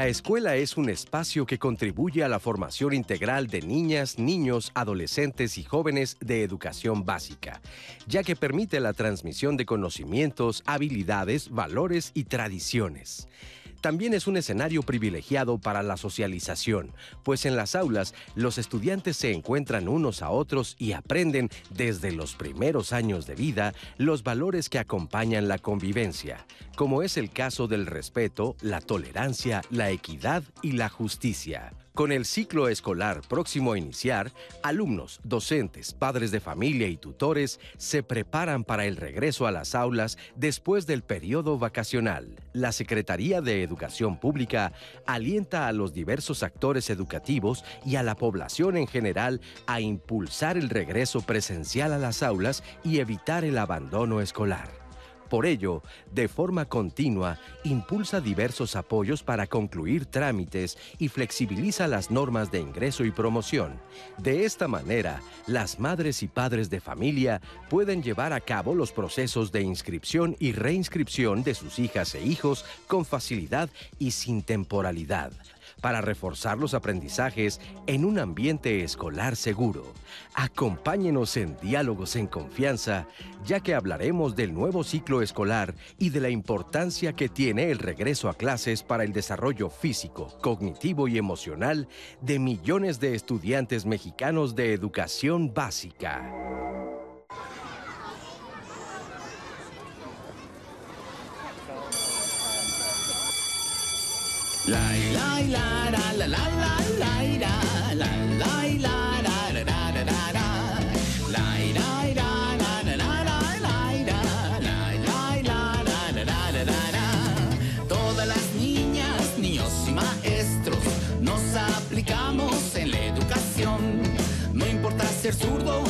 La escuela es un espacio que contribuye a la formación integral de niñas, niños, adolescentes y jóvenes de educación básica, ya que permite la transmisión de conocimientos, habilidades, valores y tradiciones también es un escenario privilegiado para la socialización, pues en las aulas los estudiantes se encuentran unos a otros y aprenden desde los primeros años de vida los valores que acompañan la convivencia, como es el caso del respeto, la tolerancia, la equidad y la justicia. Con el ciclo escolar próximo a iniciar, alumnos, docentes, padres de familia y tutores se preparan para el regreso a las aulas después del periodo vacacional. La Secretaría de Educación Pública alienta a los diversos actores educativos y a la población en general a impulsar el regreso presencial a las aulas y evitar el abandono escolar. Por ello, de forma continua, impulsa diversos apoyos para concluir trámites y flexibiliza las normas de ingreso y promoción. De esta manera, las madres y padres de familia pueden llevar a cabo los procesos de inscripción y reinscripción de sus hijas e hijos con facilidad y sin temporalidad para reforzar los aprendizajes en un ambiente escolar seguro. Acompáñenos en Diálogos en Confianza, ya que hablaremos del nuevo ciclo escolar y de la importancia que tiene el regreso a clases para el desarrollo físico, cognitivo y emocional de millones de estudiantes mexicanos de educación básica. Todas las niñas, niños y maestros nos aplicamos en la educación. No importa ser zurdo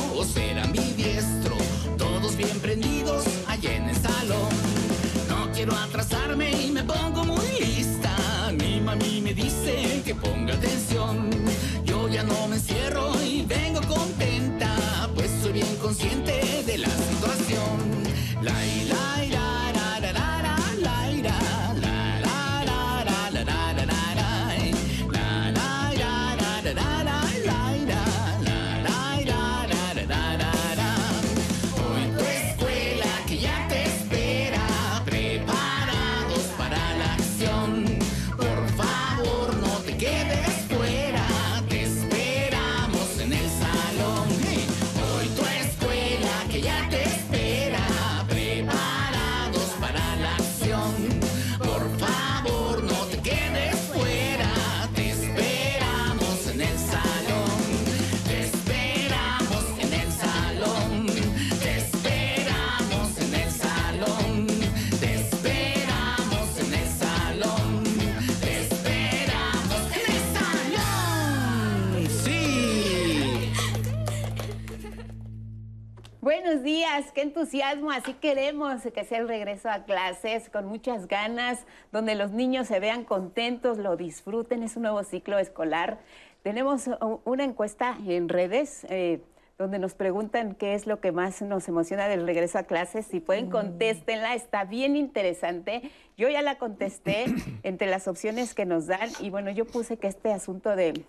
qué entusiasmo, así queremos que sea el regreso a clases con muchas ganas, donde los niños se vean contentos, lo disfruten, es un nuevo ciclo escolar. Tenemos una encuesta en redes. Eh, donde nos preguntan qué es lo que más nos emociona del regreso a clases. Si pueden, contéstenla, está bien interesante. Yo ya la contesté entre las opciones que nos dan y bueno, yo puse que este asunto de,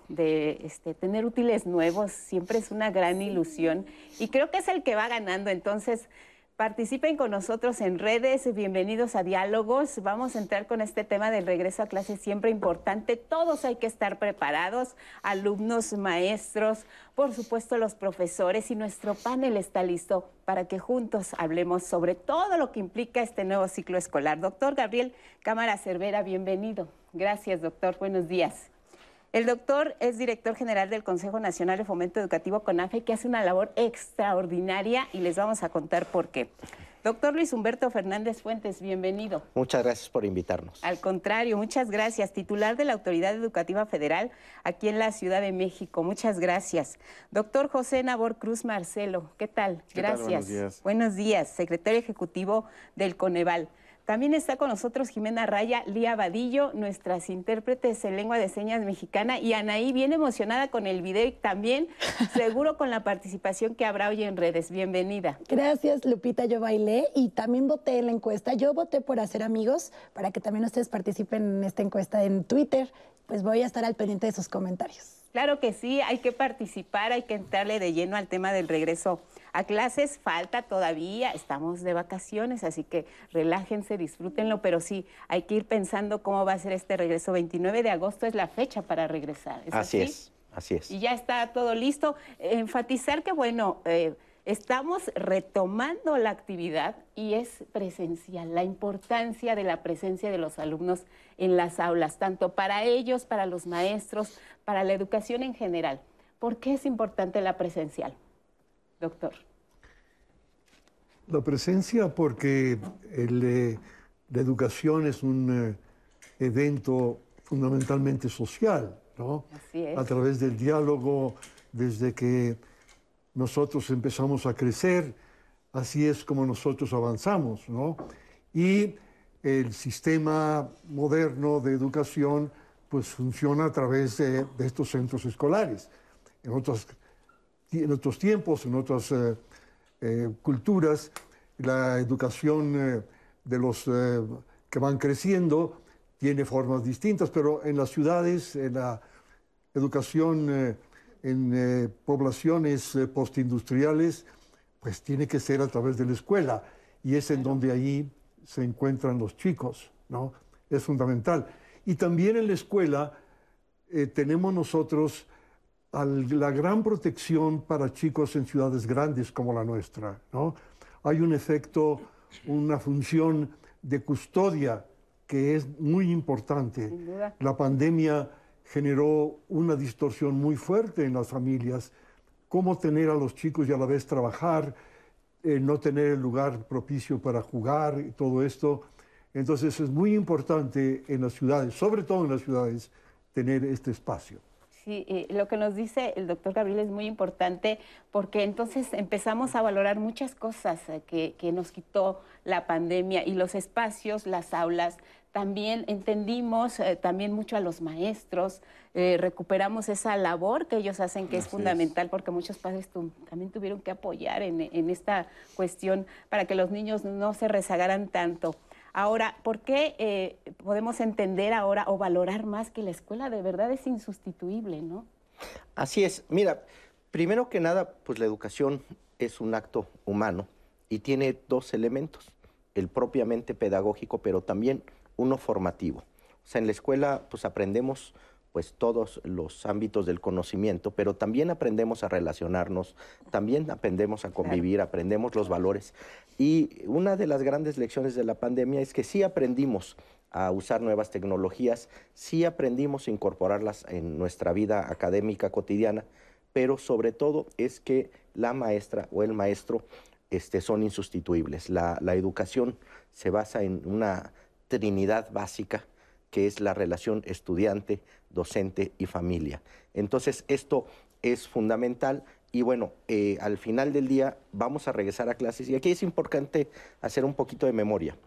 este, tener útiles nuevos siempre es una gran ilusión y creo que es el que va ganando. Entonces, Participen con nosotros en redes, bienvenidos a Diálogos. Vamos a entrar con este tema del regreso a clases, siempre importante. Todos hay que estar preparados, alumnos, maestros, por supuesto los profesores y nuestro panel está listo para que juntos hablemos sobre todo lo que implica este nuevo ciclo escolar. Doctor Gabriel Cámara Cervera, bienvenido. Gracias, doctor. Buenos días. El doctor es director general del Consejo Nacional de Fomento Educativo CONAFE, que hace una labor extraordinaria y les vamos a contar por qué. Doctor Luis Humberto Fernández Fuentes, bienvenido. Muchas gracias por invitarnos. Al contrario, muchas gracias. Titular de la Autoridad Educativa Federal aquí en la Ciudad de México. Muchas gracias. Doctor José Nabor Cruz Marcelo, ¿qué tal? gracias. Buenos días. Buenos días, secretario ejecutivo del Coneval. También está con nosotros Jimena Raya, Lía Vadillo, nuestras intérpretes en lengua de señas mexicana, y Anaí, bien emocionada con el video y también seguro con la participación que habrá hoy en redes. Bienvenida. Gracias, Lupita. Yo bailé y también voté en la encuesta. Yo voté por hacer amigos para que también ustedes participen en esta encuesta en Twitter. Pues voy a estar al pendiente de sus comentarios. Claro que sí, hay que participar, hay que entrarle de lleno al tema del regreso a clases. Falta todavía, estamos de vacaciones, así que relájense, disfrútenlo, pero sí, hay que ir pensando cómo va a ser este regreso. 29 de agosto es la fecha para regresar. así, es, así es. Y ya está todo listo. Enfatizar que, bueno, eh, estamos retomando la actividad y es presencial, la importancia de la presencia de los alumnos en las aulas, tanto para ellos, para los maestros, para la educación en general. ¿Por qué es importante la presencial, doctor? La presencia porque la educación es un eh, evento fundamentalmente social, ¿no? Así es. A través del diálogo, desde que nosotros empezamos a crecer, así es como nosotros avanzamos, ¿no? Y el sistema moderno de educación pues funciona a través de, estos centros escolares. En otros, en otros tiempos, en otras eh, eh, culturas, la educación eh, de los que van creciendo tiene formas distintas, pero en las ciudades, en la educación en poblaciones postindustriales, pues tiene que ser a través de la escuela y es en donde allí se encuentran los chicos, ¿no? Es fundamental. Y también en la escuela eh, tenemos nosotros la gran protección para chicos en ciudades grandes como la nuestra, ¿no? Hay un efecto, una función de custodia que es muy importante. La pandemia generó una distorsión muy fuerte en las familias. Cómo tener a los chicos y a la vez trabajar, eh, no tener el lugar propicio para jugar y todo esto. Entonces es muy importante en las ciudades, sobre todo en las ciudades, tener este espacio. Sí, eh, lo que nos dice el doctor Gabriel es muy importante porque entonces empezamos a valorar muchas cosas eh, que, que, nos quitó la pandemia y los espacios, las aulas. También entendimos también mucho a los maestros, eh, recuperamos esa labor que ellos hacen, que es fundamental, porque muchos padres también tuvieron que apoyar en, esta cuestión para que los niños no se rezagaran tanto. Ahora, ¿por qué eh, podemos entender ahora o valorar más que la escuela de verdad es insustituible, no? Así es. Mira, primero que nada, pues la educación es un acto humano y tiene dos elementos, el propiamente pedagógico, pero también uno formativo. O sea, en la escuela pues aprendemos pues todos los ámbitos del conocimiento, pero también aprendemos a relacionarnos, también aprendemos a convivir, aprendemos los valores. Y una de las grandes lecciones de la pandemia es que sí aprendimos a usar nuevas tecnologías, sí aprendimos a incorporarlas en nuestra vida académica cotidiana, pero sobre todo es que la maestra o el maestro este, son insustituibles. La, la educación se basa en una trinidad básica que es la relación estudiante, docente y familia. Entonces, esto es fundamental y bueno, eh, al final del día vamos a regresar a clases y aquí es importante hacer un poquito de memoria.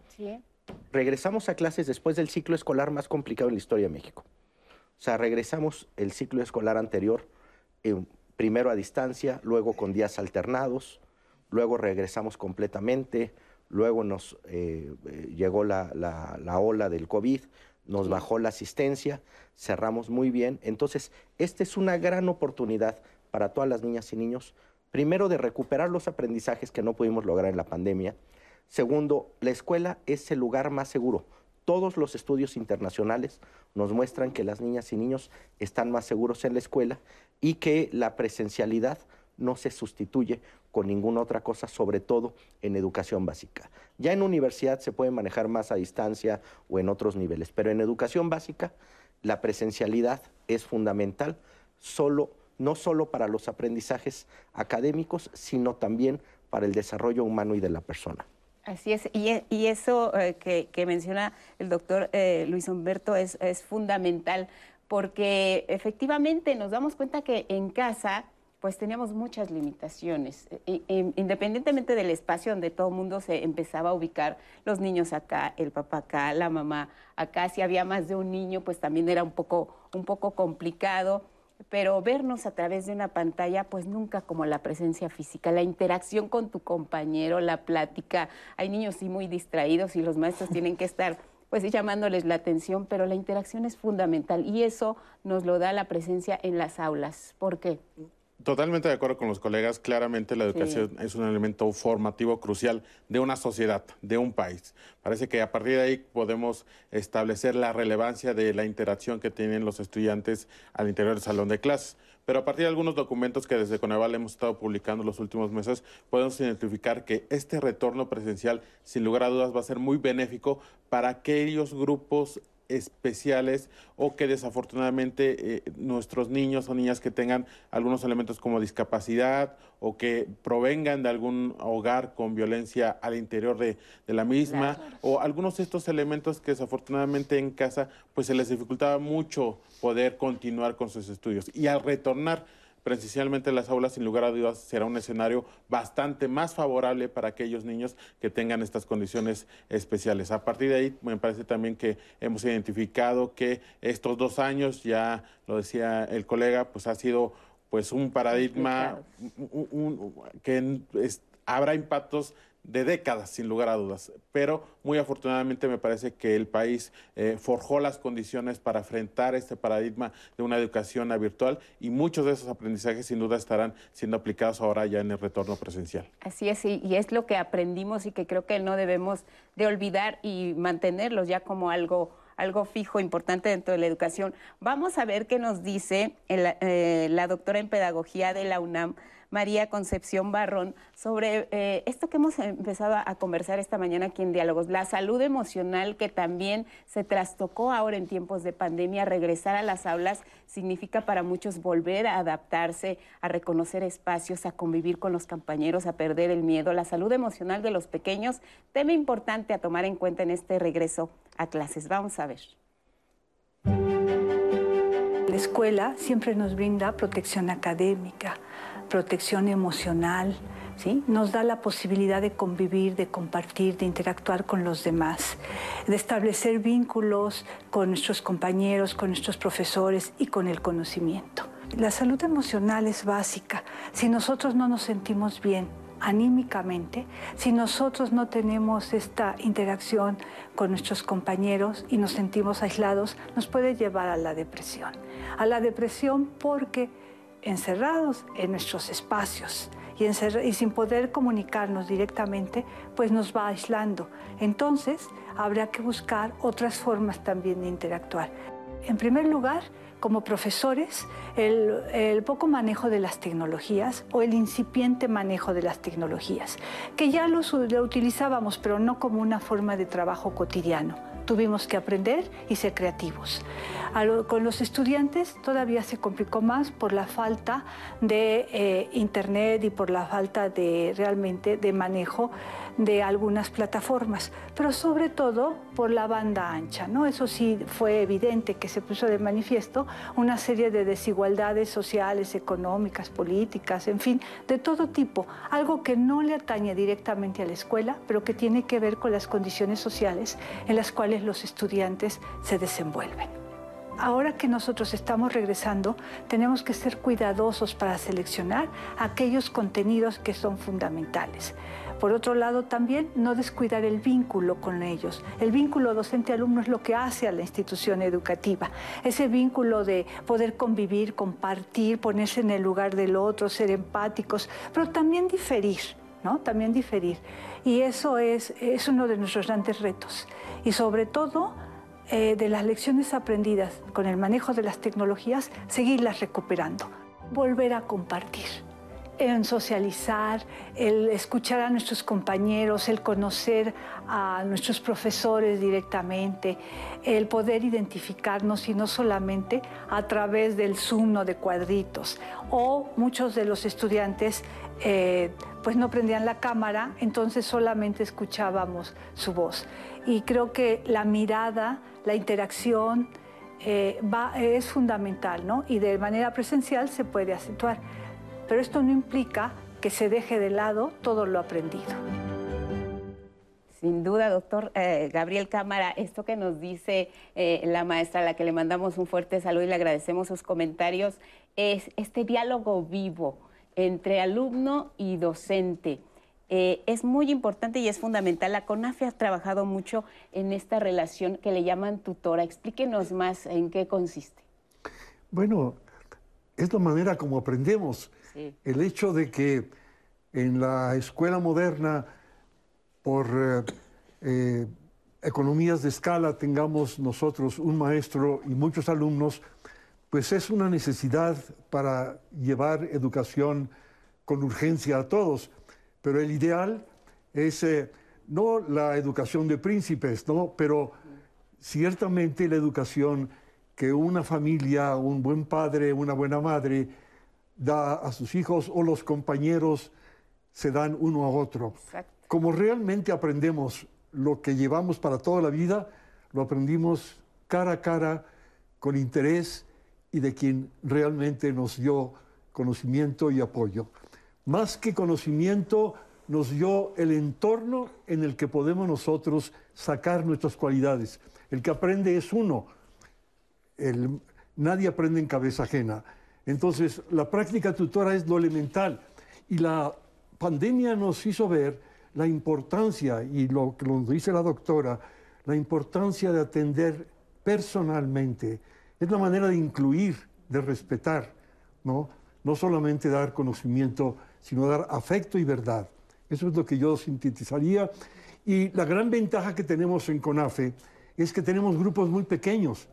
Regresamos a clases después del ciclo escolar más complicado en la historia de México. O sea, regresamos el ciclo escolar anterior, eh, primero a distancia, luego con días alternados, luego regresamos completamente, luego nos eh, llegó la, la ola del COVID, nos bajó la asistencia, cerramos muy bien. Entonces, esta es una gran oportunidad para todas las niñas y niños, primero de recuperar los aprendizajes que no pudimos lograr en la pandemia. Segundo, la escuela es el lugar más seguro. Todos los estudios internacionales nos muestran que las niñas y niños están más seguros en la escuela y que la presencialidad no se sustituye con ninguna otra cosa, sobre todo en educación básica. Ya en universidad se puede manejar más a distancia o en otros niveles, pero en educación básica la presencialidad es fundamental, solo, no solo para los aprendizajes académicos, sino también para el desarrollo humano y de la persona. Así es, y, eso eh, que, menciona el doctor eh, Luis Humberto es, es fundamental, porque efectivamente nos damos cuenta que en casa pues teníamos muchas limitaciones. E, e, independientemente del espacio donde todo el mundo se empezaba a ubicar, los niños acá, el papá acá, la mamá acá, si había más de un niño, pues también era un poco, un poco complicado. Pero vernos a través de una pantalla, pues nunca como la presencia física, la interacción con tu compañero, la plática. Hay niños sí muy distraídos y los maestros tienen que estar pues llamándoles la atención, pero la interacción es fundamental y eso nos lo da la presencia en las aulas. ¿Por qué? Totalmente de acuerdo con los colegas. Claramente la educación es un elemento formativo crucial de una sociedad, de un país. Parece que a partir de ahí podemos establecer la relevancia de la interacción que tienen los estudiantes al interior del salón de clases. Pero a partir de algunos documentos que desde Coneval hemos estado publicando los últimos meses, podemos identificar que este retorno presencial, sin lugar a dudas, va a ser muy benéfico para aquellos grupos especiales o que desafortunadamente eh, nuestros niños o niñas que tengan algunos elementos como discapacidad o que provengan de algún hogar con violencia al interior de, la misma o algunos de estos elementos que desafortunadamente en casa pues se les dificultaba mucho poder continuar con sus estudios y al retornar presencialmente las aulas, sin lugar a dudas, será un escenario bastante más favorable para aquellos niños que tengan estas condiciones especiales. A partir de ahí, me parece también que hemos identificado que estos dos años, ya lo decía el colega, pues ha sido pues un paradigma que habrá impactos de décadas, sin lugar a dudas. Pero muy afortunadamente me parece que el país eh, forjó las condiciones para enfrentar este paradigma de una educación virtual y muchos de esos aprendizajes sin duda estarán siendo aplicados ahora ya en el retorno presencial. Así es, y es lo que aprendimos y que creo que no debemos de olvidar y mantenerlos ya como algo algo fijo, importante dentro de la educación. Vamos a ver qué nos dice eh, la doctora en pedagogía de la UNAM, María Concepción Barrón sobre eh, esto que hemos empezado a conversar esta mañana aquí en Diálogos, la salud emocional que también se trastocó ahora en tiempos de pandemia. Regresar a las aulas significa para muchos volver a adaptarse, a reconocer espacios, a convivir con los compañeros, a perder el miedo. La salud emocional de los pequeños, tema importante a tomar en cuenta en este regreso a clases. Vamos a ver. La escuela siempre nos brinda protección académica, protección emocional, ¿sí? nos da la posibilidad de convivir, de compartir, de interactuar con los demás, de establecer vínculos con nuestros compañeros, con nuestros profesores y con el conocimiento. La salud emocional es básica. Si nosotros no nos sentimos bien, anímicamente, si nosotros no tenemos esta interacción con nuestros compañeros y nos sentimos aislados, nos puede llevar a la depresión. A la depresión porque encerrados en nuestros espacios y, sin poder comunicarnos directamente, pues nos va aislando. Entonces, habrá que buscar otras formas también de interactuar. En primer lugar, como profesores, el, poco manejo de las tecnologías o el incipiente manejo de las tecnologías, que ya lo utilizábamos, pero no como una forma de trabajo cotidiano tuvimos que aprender y ser creativos. con los estudiantes todavía se complicó más por la falta de eh, internet y por la falta de realmente de manejo de algunas plataformas, pero sobre todo por la banda ancha. ¿no? Eso sí fue evidente que se puso de manifiesto una serie de desigualdades sociales, económicas, políticas, en fin, de todo tipo. Algo que no le atañe directamente a la escuela, pero que tiene que ver con las condiciones sociales en las cuales los estudiantes se desenvuelven. Ahora que nosotros estamos regresando, tenemos que ser cuidadosos para seleccionar aquellos contenidos que son fundamentales. Por otro lado, también no descuidar el vínculo con ellos. El vínculo docente-alumno es lo que hace a la institución educativa. Ese vínculo de poder convivir, compartir, ponerse en el lugar del otro, ser empáticos, pero también diferir, ¿no? También diferir. Y eso es, es uno de nuestros grandes retos. Y sobre todo, eh, de las lecciones aprendidas con el manejo de las tecnologías, seguirlas recuperando, volver a compartir en socializar, el escuchar a nuestros compañeros, el conocer a nuestros profesores directamente, el poder identificarnos y no solamente a través del Zoom de cuadritos. O muchos de los estudiantes eh, pues no prendían la cámara, entonces solamente escuchábamos su voz. Y creo que la mirada, la interacción eh, es fundamental, ¿no? Y de manera presencial se puede acentuar pero esto no implica que se deje de lado todo lo aprendido. Sin duda, doctor eh, Gabriel Cámara, esto que nos dice eh, la maestra, a la que le mandamos un fuerte saludo y le agradecemos sus comentarios, es este diálogo vivo entre alumno y docente. Eh, es muy importante y es fundamental. La CONAFE ha trabajado mucho en esta relación que le llaman tutora. Explíquenos más en qué consiste. Bueno, es la manera como aprendemos. El hecho de que en la escuela moderna, por eh, eh, economías de escala, tengamos nosotros un maestro y muchos alumnos, pues es una necesidad para llevar educación con urgencia a todos. Pero el ideal es eh, no la educación de príncipes, ¿no? pero ciertamente la educación que una familia, un buen padre, una buena madre da a sus hijos o los compañeros se dan uno a otro. Como realmente aprendemos lo que llevamos para toda la vida, lo aprendimos cara a cara, con interés y de quien realmente nos dio conocimiento y apoyo. Más que conocimiento, nos dio el entorno en el que podemos nosotros sacar nuestras cualidades. El que aprende es uno. nadie aprende en cabeza ajena. Entonces, la práctica tutora es lo elemental. Y la pandemia nos hizo ver la importancia, y lo que nos dice la doctora, la importancia de atender personalmente. Es la manera de incluir, de respetar, ¿no? No solamente dar conocimiento, sino dar afecto y verdad. Eso es lo que yo sintetizaría. Y la gran ventaja que tenemos en CONAFE es que tenemos grupos muy pequeños.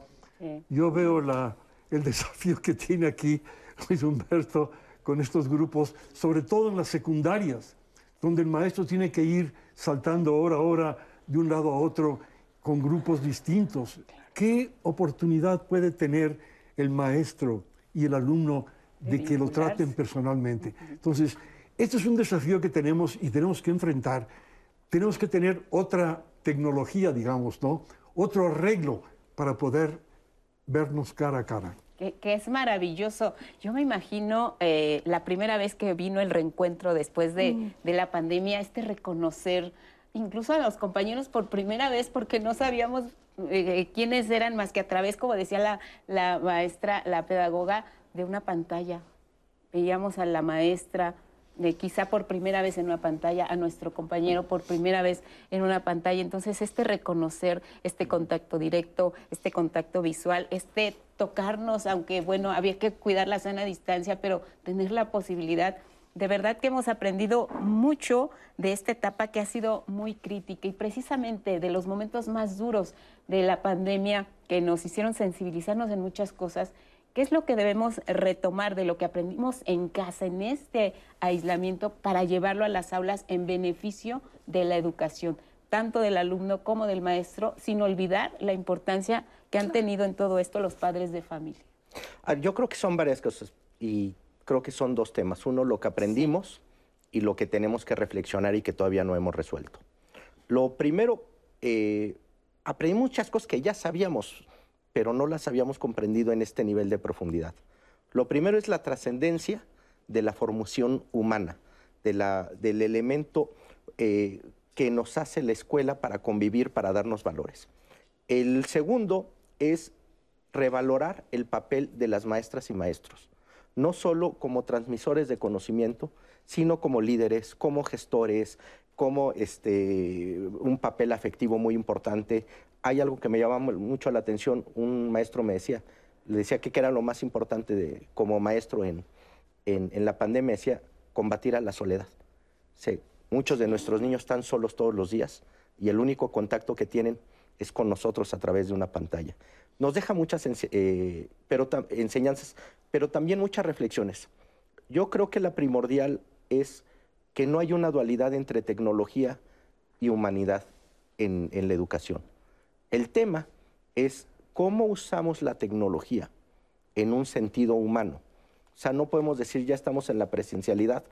Yo veo la, el desafío que tiene aquí Luis Humberto con estos grupos, sobre todo en las secundarias, donde el maestro tiene que ir saltando hora a hora de un lado a otro con grupos distintos. ¿Qué oportunidad puede tener el maestro y el alumno de, que lo traten personalmente? Entonces, este es un desafío que tenemos y tenemos que enfrentar. Tenemos que tener otra tecnología, digamos, ¿no? Otro arreglo para poder vernos cara a cara que, es maravilloso. Yo me imagino eh, la primera vez que vino el reencuentro después de, mm. la pandemia, este reconocer incluso a los compañeros por primera vez porque no sabíamos eh, eh, quiénes eran más que a través, como decía la, la maestra, la pedagoga, de una pantalla. Veíamos a la maestra, quizá por primera vez en una pantalla, a nuestro compañero por primera vez en una pantalla. Entonces, este reconocer, este contacto directo, este contacto visual, este tocarnos, aunque bueno, había que cuidar la sana distancia, pero tener la posibilidad. De verdad que hemos aprendido mucho de esta etapa que ha sido muy crítica y precisamente de los momentos más duros de la pandemia que nos hicieron sensibilizarnos en muchas cosas ¿Qué es lo que debemos retomar de lo que aprendimos en casa, en este aislamiento, para llevarlo a las aulas en beneficio de la educación, tanto del alumno como del maestro, sin olvidar la importancia que han tenido en todo esto los padres de familia? Yo creo que son varias cosas y creo que son dos temas. Uno, lo que aprendimos y lo que tenemos que reflexionar y que todavía no hemos resuelto. Lo primero, eh, aprendí muchas cosas que ya sabíamos pero no las habíamos comprendido en este nivel de profundidad. Lo primero es la trascendencia de la formación humana, del elemento eh, que nos hace la escuela para convivir, para darnos valores. El segundo es revalorar el papel de las maestras y maestros, no solo como transmisores de conocimiento, sino como líderes, como gestores, como este, un papel afectivo muy importante hay algo que me llama mucho la atención. Un maestro me decía, le decía que era lo más importante de, como maestro en, en, la pandemia, decía, combatir a la soledad. muchos de nuestros niños están solos todos los días y el único contacto que tienen es con nosotros a través de una pantalla. Nos deja muchas eh, pero, enseñanzas, pero también muchas reflexiones. Yo creo que la primordial es que no hay una dualidad entre tecnología y humanidad en la educación. El tema es cómo usamos la tecnología en un sentido humano. O sea, no podemos decir ya estamos en la presencialidad,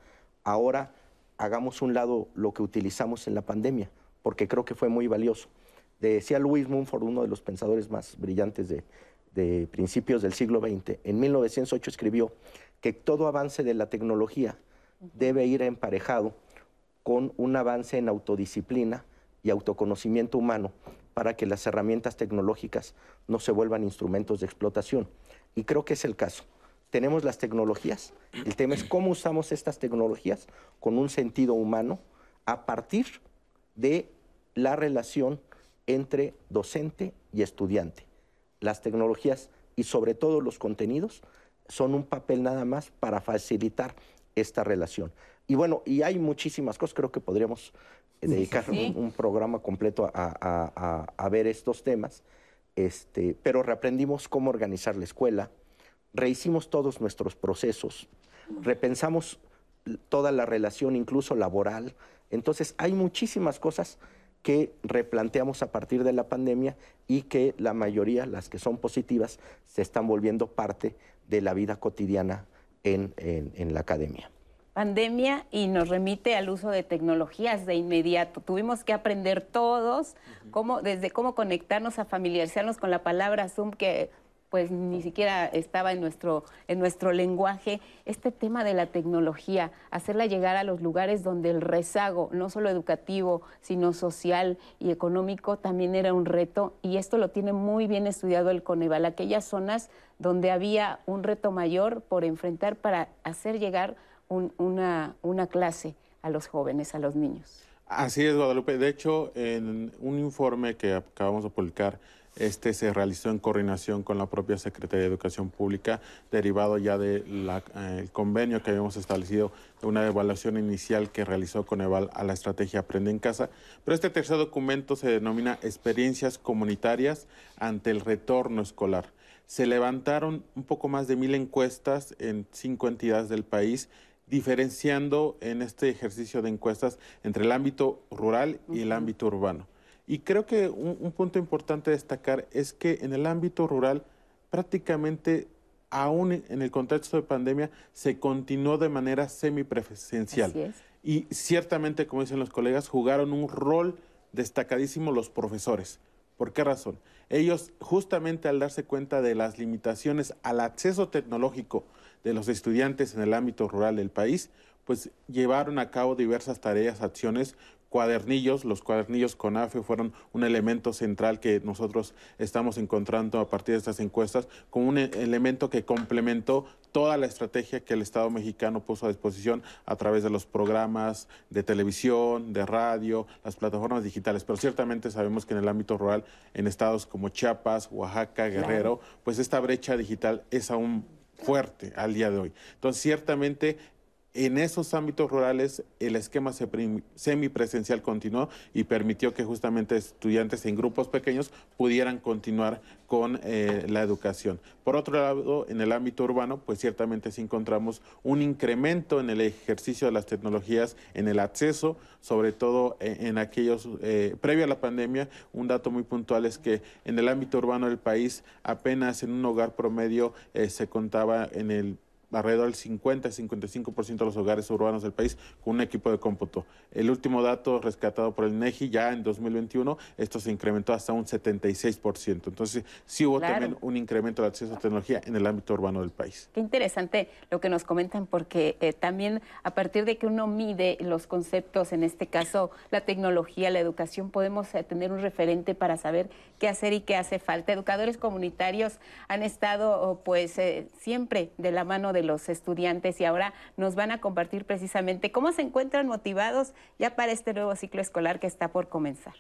ahora hagamos un lado lo que utilizamos en la pandemia, porque creo que fue muy valioso. Decía Luis Mumford, uno de los pensadores más brillantes de, de principios del siglo XX, en 1908 escribió que todo avance de la tecnología debe ir emparejado con un avance en autodisciplina y autoconocimiento humano para que las herramientas tecnológicas no se vuelvan instrumentos de explotación. Y creo que es el caso. Tenemos las tecnologías, el tema es cómo usamos estas tecnologías con un sentido humano a partir de la relación entre docente y estudiante. Las tecnologías y sobre todo los contenidos son un papel nada más para facilitar esta relación. Y bueno, y hay muchísimas cosas, creo que podríamos dedicar Un, programa completo a, ver estos temas, este, pero reaprendimos cómo organizar la escuela, rehicimos todos nuestros procesos, repensamos toda la relación, incluso laboral. Entonces, hay muchísimas cosas que replanteamos a partir de la pandemia y que la mayoría, las que son positivas, se están volviendo parte de la vida cotidiana en, la academia. Pandemia y nos remite al uso de tecnologías de inmediato. Tuvimos que aprender todos cómo, desde cómo conectarnos a familiarizarnos con la palabra Zoom, que pues ni siquiera estaba en nuestro, en nuestro lenguaje, este tema de la tecnología, hacerla llegar a los lugares donde el rezago, no solo educativo, sino social y económico, también era un reto, y esto lo tiene muy bien estudiado el Coneval, aquellas zonas donde había un reto mayor por enfrentar para hacer llegar una, clase a los jóvenes, a los niños. Así es, Guadalupe. De hecho, en un informe que acabamos de publicar, este se realizó en coordinación con la propia Secretaría de Educación Pública, derivado ya del eh, convenio que habíamos establecido de una evaluación inicial que realizó Coneval a la estrategia Aprende en Casa. Pero este tercer documento se denomina Experiencias Comunitarias ante el Retorno Escolar. Se levantaron un poco más de mil encuestas en cinco entidades del país diferenciando en este ejercicio de encuestas entre el ámbito rural y el ámbito urbano. Y creo que un, punto importante a destacar es que en el ámbito rural prácticamente aún en el contexto de pandemia se continuó de manera semipresencial. Y ciertamente, como dicen los colegas, jugaron un rol destacadísimo los profesores. ¿Por qué razón? Ellos justamente al darse cuenta de las limitaciones al acceso tecnológico de los estudiantes en el ámbito rural del país, pues llevaron a cabo diversas tareas, acciones cuadernillos, los cuadernillos CONAFE fueron un elemento central que nosotros estamos encontrando a partir de estas encuestas como un e-, elemento que complementó toda la estrategia que el Estado mexicano puso a disposición a través de los programas de televisión, de radio, las plataformas digitales. Pero ciertamente sabemos que en el ámbito rural, en estados como Chiapas, Oaxaca, Guerrero, pues esta brecha digital es aún fuerte al día de hoy. Entonces, ciertamente en esos ámbitos rurales el esquema semipresencial continuó y permitió que justamente estudiantes en grupos pequeños pudieran continuar con eh, la educación. Por otro lado, en el ámbito urbano, pues ciertamente sí encontramos un incremento en el ejercicio de las tecnologías, en el acceso, sobre todo eh, en, aquellos, eh, previo a la pandemia, un dato muy puntual es que en el ámbito urbano del país apenas en un hogar promedio se contaba en el alrededor del 50-55% de los hogares urbanos del país con un equipo de cómputo. El último dato rescatado por el INEGI ya en 2021, esto se incrementó hasta un 76%. Entonces, sí hubo también un incremento de acceso a tecnología en el ámbito urbano del país. Qué interesante lo que nos comentan, porque eh, también a partir de que uno mide los conceptos, en este caso la tecnología, la educación, podemos eh, tener un referente para saber qué hacer y qué hace falta. Educadores comunitarios han estado pues eh, siempre de la mano de los estudiantes y ahora nos van a compartir precisamente cómo se encuentran motivados ya para este nuevo ciclo escolar que está por comenzar.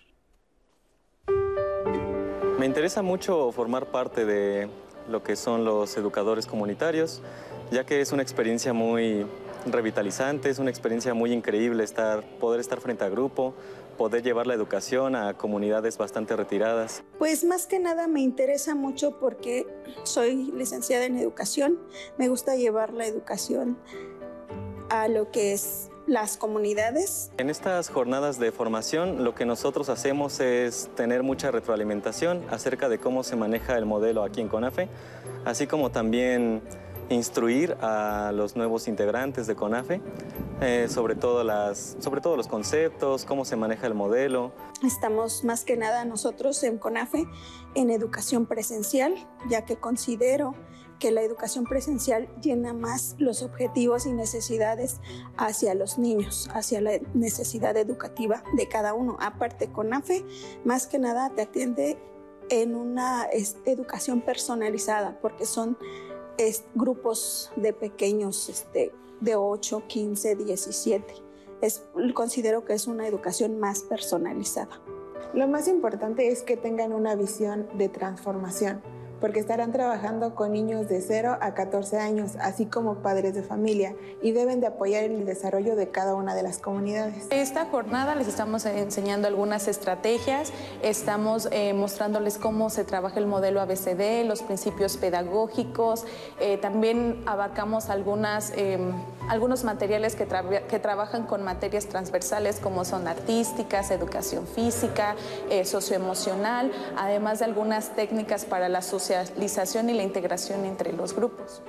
Me interesa mucho formar parte de lo que son los educadores comunitarios, ya que es una experiencia muy revitalizante, es una experiencia muy increíble estar, poder estar frente a grupo, poder llevar la educación a comunidades bastante retiradas? Pues más que nada me interesa mucho porque soy licenciada en educación, me gusta llevar la educación a lo que es las comunidades. En estas jornadas de formación lo que nosotros hacemos es tener mucha retroalimentación acerca de cómo se maneja el modelo aquí en CONAFE, así como también instruir a los nuevos integrantes de CONAFE eh, sobre, todo las, sobre todo los conceptos, cómo se maneja el modelo. Estamos más que nada nosotros en CONAFE en educación presencial, ya que considero que la educación presencial llena más los objetivos y necesidades hacia los niños, hacia la necesidad educativa de cada uno. Aparte, CONAFE más que nada te atiende en una educación personalizada, porque son grupos de pequeños, este, de 8, 15, 17. Es, considero que es una educación más personalizada. Lo más importante es que tengan una visión de transformación porque estarán trabajando con niños de 0 a 14 años, así como padres de familia, y deben de apoyar el desarrollo de cada una de las comunidades. Esta jornada les estamos enseñando algunas estrategias, estamos eh, mostrándoles cómo se trabaja el modelo ABCD, los principios pedagógicos, eh, también abarcamos algunas, em, algunos materiales que, que, trabajan con materias transversales como son artísticas, educación física, eh, socioemocional, además de algunas técnicas para la sociedad socialización y la integración entre los grupos.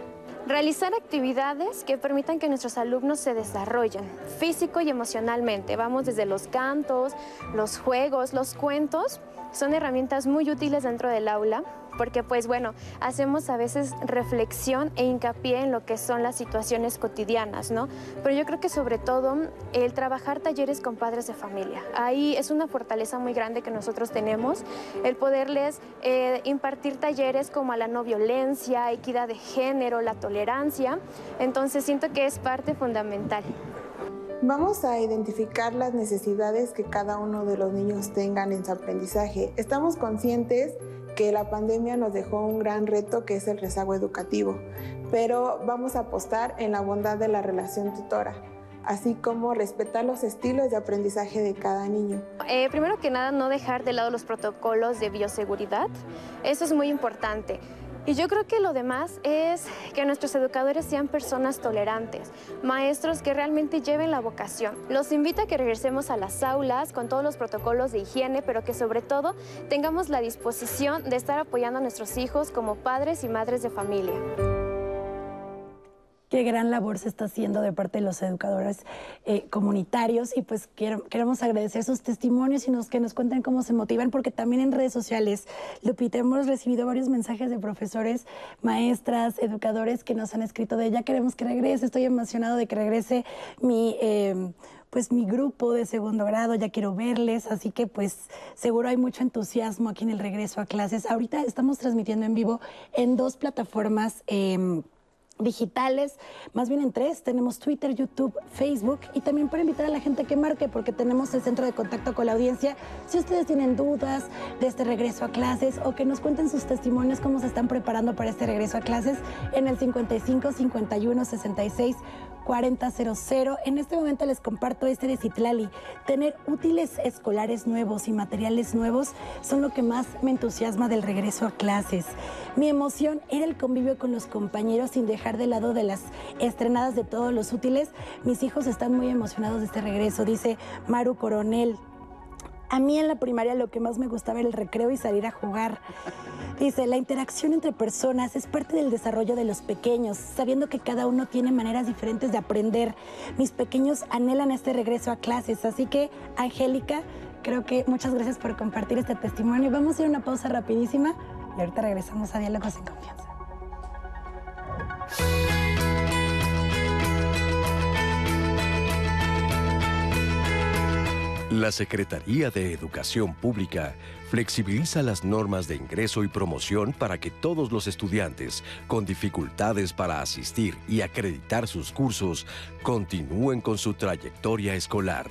Realizar actividades que permitan que nuestros alumnos se desarrollen físico y emocionalmente. Vamos desde los cantos, los juegos, los cuentos. Son herramientas muy útiles dentro del aula porque pues bueno, hacemos a veces reflexión e hincapié en lo que son las situaciones cotidianas, ¿no? Pero yo creo que sobre todo el trabajar talleres con padres de familia. Ahí es una fortaleza muy grande que nosotros tenemos, el poderles eh, impartir talleres como a la no violencia, equidad de género, la tolerancia. Entonces siento que es parte fundamental. Vamos a identificar las necesidades que cada uno de los niños tengan en su aprendizaje. Estamos conscientes que la pandemia nos dejó un gran reto que es el rezago educativo, pero vamos a apostar en la bondad de la relación tutora así como respetar los estilos de aprendizaje de cada niño. Eh, primero que nada, no dejar de lado los protocolos de bioseguridad. Eso es muy importante. Y yo creo que lo demás es que nuestros educadores sean personas tolerantes, maestros que realmente lleven la vocación. Los invito a que regresemos a las aulas con todos los protocolos de higiene, pero que sobre todo tengamos la disposición de estar apoyando a nuestros hijos como padres y madres de familia qué gran labor se está haciendo de parte de los educadores eh, comunitarios y pues queremos agradecer sus testimonios y nos, que nos cuenten cómo se motivan porque también en redes sociales, Lupita, hemos recibido varios mensajes de profesores, maestras, educadores que nos han escrito de ya queremos que regrese, estoy emocionado de que regrese mi... Em, pues mi grupo de segundo grado, ya quiero verles, así que pues seguro hay mucho entusiasmo aquí en el regreso a clases. Ahorita estamos transmitiendo en vivo en dos plataformas. Eh, digitales, más bien en tres, tenemos Twitter, YouTube, Facebook y también para invitar a la gente que marque porque tenemos el centro de contacto con la audiencia. Si ustedes tienen dudas de este regreso a clases o que nos cuenten sus testimonios, cómo se están preparando para este regreso a clases en el 55 51 66 4000. En este momento les comparto este de Citlali. Tener útiles escolares nuevos y materiales nuevos son lo que más me entusiasma del regreso a clases. Mi emoción era el convivio con los compañeros sin dejar de lado de las estrenadas de todos los útiles. Mis hijos están muy emocionados de este regreso, dice Maru Coronel. A mí en la primaria lo que más me gustaba era el recreo y salir a jugar. Dice, la interacción entre personas es parte del desarrollo de los pequeños, sabiendo que cada uno tiene maneras diferentes de aprender. Mis pequeños anhelan este regreso a clases, así que, Angélica, creo que muchas gracias por compartir este testimonio. Vamos a ir a una pausa rapidísima y ahorita regresamos a Diálogos en Confianza. La Secretaría de Educación Pública flexibiliza las normas de ingreso y promoción para que todos los estudiantes con dificultades para asistir y acreditar sus cursos continúen con su trayectoria escolar.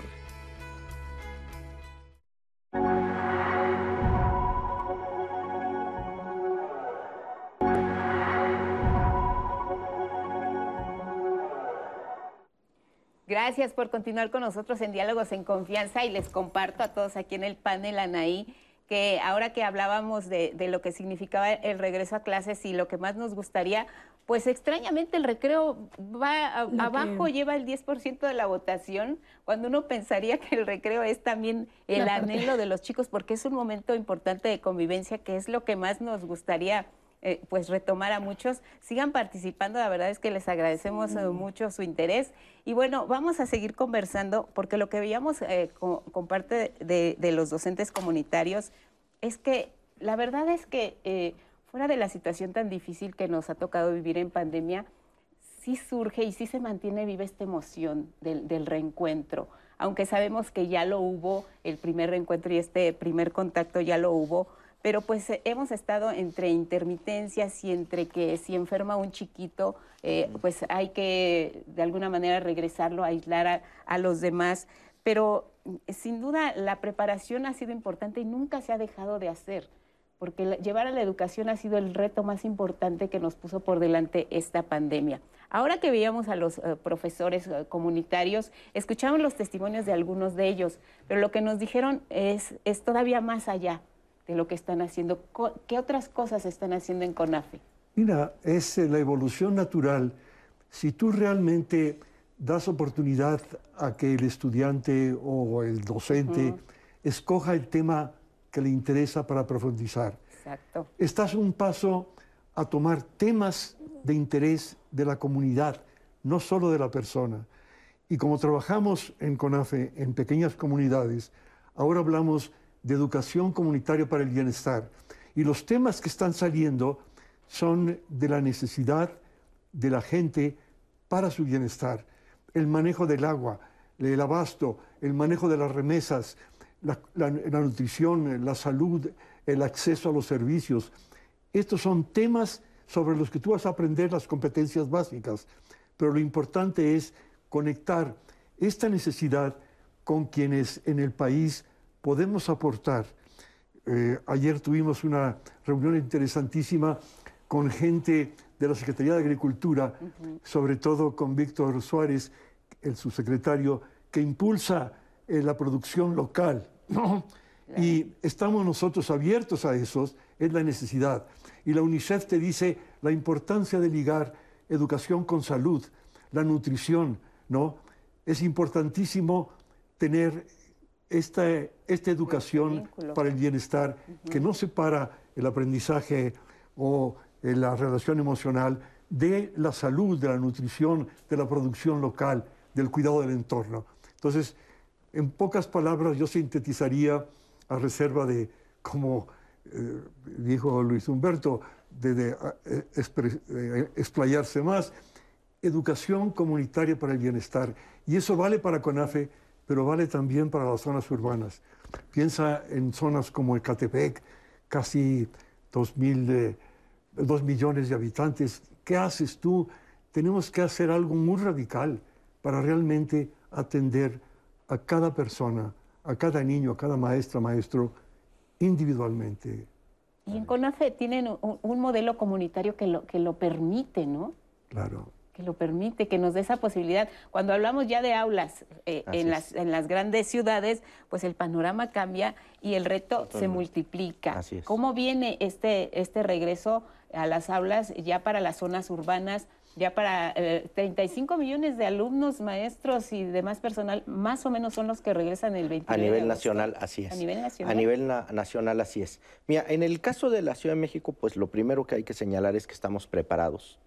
Gracias por continuar con nosotros en Diálogos en Confianza y les comparto a todos aquí en el panel, Anaí, que ahora que hablábamos de, lo que significaba el regreso a clases y lo que más nos gustaría, pues extrañamente el recreo va abajo, lleva el 10% de la votación, cuando uno pensaría que el recreo es también el anhelo de los chicos, porque es un momento importante de convivencia, que es lo que más nos gustaría eh, pues retomar a muchos. Sigan participando, la verdad es que les agradecemos eh, mucho su interés. Y bueno, vamos a seguir conversando porque lo que veíamos eh, con, con, parte de, de, los docentes comunitarios es que la verdad es que fuera de la situación tan difícil que nos ha tocado vivir en pandemia, sí surge y sí se mantiene viva esta emoción del, del reencuentro aunque sabemos que ya lo hubo, el primer reencuentro y este primer contacto ya lo hubo, pero pues eh, hemos estado entre intermitencias y entre que si enferma un chiquito, eh, pues hay que de alguna manera regresarlo, aislar a, los demás. Pero mm, sin duda la preparación ha sido importante y nunca se ha dejado de hacer, porque llevar a la educación ha sido el reto más importante que nos puso por delante esta pandemia. Ahora que veíamos a los eh, profesores comunitarios, escuchamos los testimonios de algunos de ellos, pero lo que nos dijeron es, es todavía más allá de lo que están haciendo. ¿Qué otras cosas están haciendo en CONAFE? Mira, es eh, la evolución natural. Si tú realmente das oportunidad a que el estudiante o el docente escoja el tema que le interesa para profundizar. Exacto. Estás un paso a tomar temas de interés de la comunidad, no solo de la persona. Y como trabajamos en CONAFE en pequeñas comunidades, ahora hablamos de educación comunitaria para el bienestar. Y los temas que están saliendo son de la necesidad de la gente para su bienestar. El manejo del agua, el abasto, el manejo de las remesas, la, nutrición, la salud, el acceso a los servicios. Estos son temas sobre los que tú vas a aprender las competencias básicas, pero lo importante es conectar esta necesidad con quienes en el país podemos aportar. Eh, ayer tuvimos una reunión interesantísima con gente de la Secretaría de Agricultura, sobre todo con Víctor Suárez, el subsecretario, que impulsa eh, la producción local. Y estamos nosotros abiertos a eso, es la necesidad. Y la UNICEF te dice la importancia de ligar educación con salud, la nutrición, ¿no? Es importantísimo tener esta, esta educación para el bienestar que no separa el aprendizaje o eh, la relación emocional de la salud, de la nutrición, de la producción local, del cuidado del entorno. Entonces, en pocas palabras, yo sintetizaría a reserva de, como eh, dijo Luis Humberto, de, eh, explayarse más, educación comunitaria para el bienestar. Y eso vale para CONAFE pero vale también para las zonas urbanas. Piensa en zonas como Ecatepec, casi dos, mil, dos millones de habitantes. ¿Qué haces tú? Tenemos que hacer algo muy radical para realmente atender a cada persona, a cada niño, a cada maestra, maestro, individualmente. Y en CONAFE tienen un, modelo comunitario que lo, que lo permite, ¿no? Claro lo permite, que nos dé esa posibilidad. Cuando hablamos ya de aulas eh, en, las, en las grandes ciudades, pues el panorama cambia y el reto se multiplica. ¿Cómo viene este, este regreso a las aulas ya para las zonas urbanas? ya para 35 eh, millones de alumnos, maestros y demás personal, más o menos son los que regresan el 29 A nivel nacional, así es. A nivel nacional. A nivel nacional, así es. Mira, en el caso de la Ciudad de México, pues lo primero que hay que señalar es que estamos preparados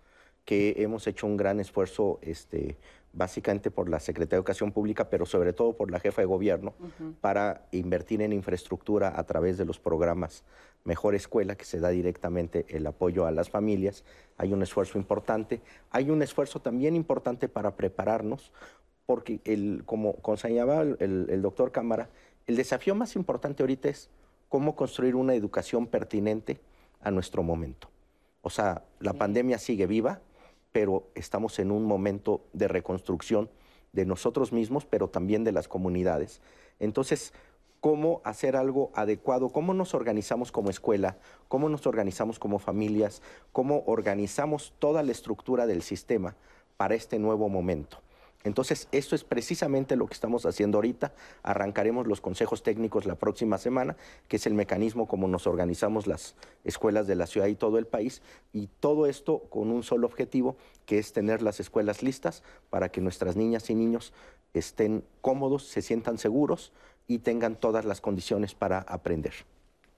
que hemos hecho un gran esfuerzo, este, básicamente por la Secretaría de Educación Pública, pero sobre todo por la jefa de gobierno, para invertir en infraestructura a través de los programas Mejor Escuela, que se da directamente el apoyo a las familias. Hay un esfuerzo importante. Hay un esfuerzo también importante para prepararnos, porque, el, como, el, el doctor Cámara, el desafío más importante ahorita es cómo construir una educación pertinente a nuestro momento. O sea, la pandemia sigue viva, pero estamos en un momento de reconstrucción de nosotros mismos, pero también de las comunidades. Entonces, ¿cómo hacer algo adecuado? ¿Cómo nos organizamos como escuela? ¿Cómo nos organizamos como familias? ¿Cómo organizamos toda la estructura del sistema para este nuevo momento? Entonces, esto es precisamente lo que estamos haciendo ahorita. Arrancaremos los consejos técnicos la próxima semana, que es el mecanismo como nos organizamos las escuelas de la ciudad y todo el país. Y todo esto con un solo objetivo, que es tener las escuelas listas para que nuestras niñas y niños estén cómodos, se sientan seguros y tengan todas las condiciones para aprender.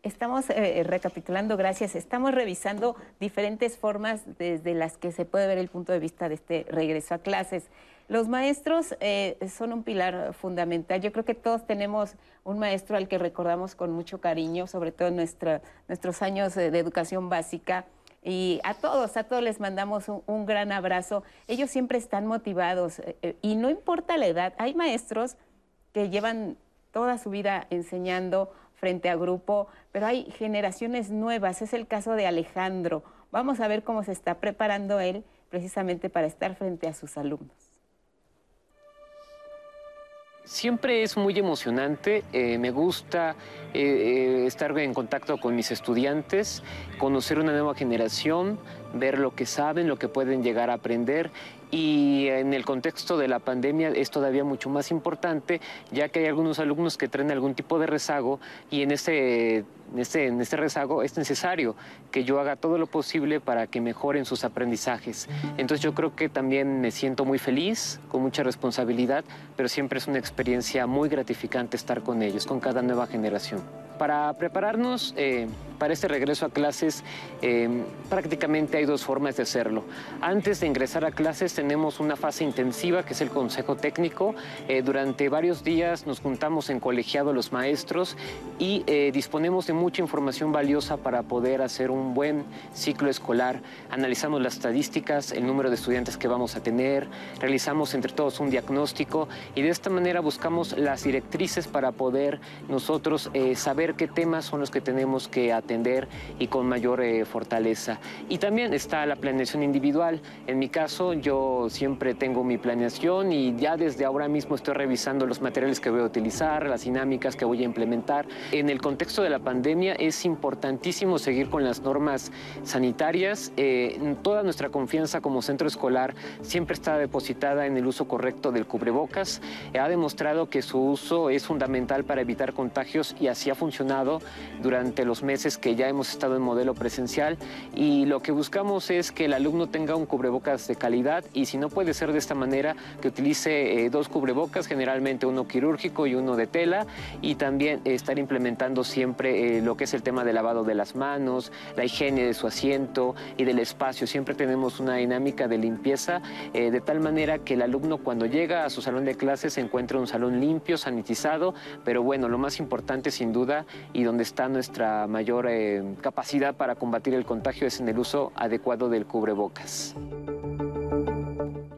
Estamos eh, recapitulando, gracias. Estamos revisando diferentes formas desde las que se puede ver el punto de vista de este regreso a clases. Los maestros eh, son un pilar fundamental. Yo creo que todos tenemos un maestro al que recordamos con mucho cariño, sobre todo en nuestros años de educación básica. Y a todos, a todos les mandamos un, gran abrazo. Ellos siempre están motivados eh, y no importa la edad. Hay maestros que llevan toda su vida enseñando frente a grupo, pero hay generaciones nuevas. Es el caso de Alejandro. Vamos a ver cómo se está preparando él precisamente para estar frente a sus alumnos. Siempre es muy emocionante, eh, me gusta eh, eh, estar en contacto con mis estudiantes, conocer una nueva generación, ver lo que saben, lo que pueden llegar a aprender. Y en el contexto de la pandemia es todavía mucho más importante, ya que hay algunos alumnos que traen algún tipo de rezago y en este, en este, en este rezago es necesario que yo haga todo lo posible para que mejoren sus aprendizajes. Entonces yo creo que también me siento muy feliz, con mucha responsabilidad, pero siempre es una experiencia muy gratificante estar con ellos, con cada nueva generación. Para prepararnos eh, para este regreso a clases, eh, prácticamente hay dos formas de hacerlo. Antes de ingresar a clases tenemos una fase intensiva que es el consejo técnico. Eh, durante varios días nos juntamos en colegiado los maestros y disponemos de mucha información valiosa para poder hacer un buen ciclo escolar. Analizamos las estadísticas, el número de estudiantes que vamos a tener, realizamos entre todos un diagnóstico y de esta manera buscamos las directrices para poder nosotros saber qué temas son los que tenemos que atender y con mayor eh, fortaleza. Y también está la planeación individual. En mi caso, yo siempre tengo mi planeación y ya desde ahora mismo estoy revisando los materiales que voy a utilizar, las dinámicas que voy a implementar. En el contexto de la pandemia es importantísimo seguir con las normas sanitarias. Eh, toda nuestra confianza como centro escolar siempre está depositada en el uso correcto del cubrebocas. ha demostrado que su uso es fundamental para evitar contagios y así ha funcionado durante los meses que ya hemos estado en modelo presencial y lo que buscamos es que el alumno tenga un cubrebocas de calidad y si no puede ser de esta manera, que utilice eh, dos cubrebocas, generalmente uno quirúrgico y uno de tela y también estar implementando siempre eh, lo que es el tema del lavado de las manos, la higiene de su asiento y del espacio. Siempre tenemos una dinámica de limpieza eh, de tal manera que el alumno cuando llega a su salón de clases se encuentre un salón limpio, sanitizado, pero bueno, lo más importante sin duda y donde está nuestra mayor eh, capacidad para combatir el contagio es en el uso adecuado del cubrebocas.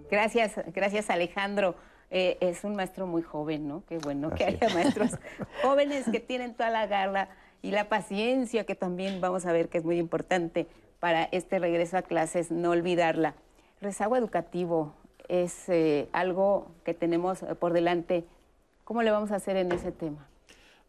Gracias, gracias Alejandro. Eh, es un maestro muy joven, ¿no? Qué bueno que haya maestros jóvenes que tienen toda la garra y la paciencia, que también vamos a ver que es muy importante para este regreso a clases, no olvidarla. Rezago educativo es eh, algo que tenemos por delante. ¿Cómo le vamos a hacer en ese tema?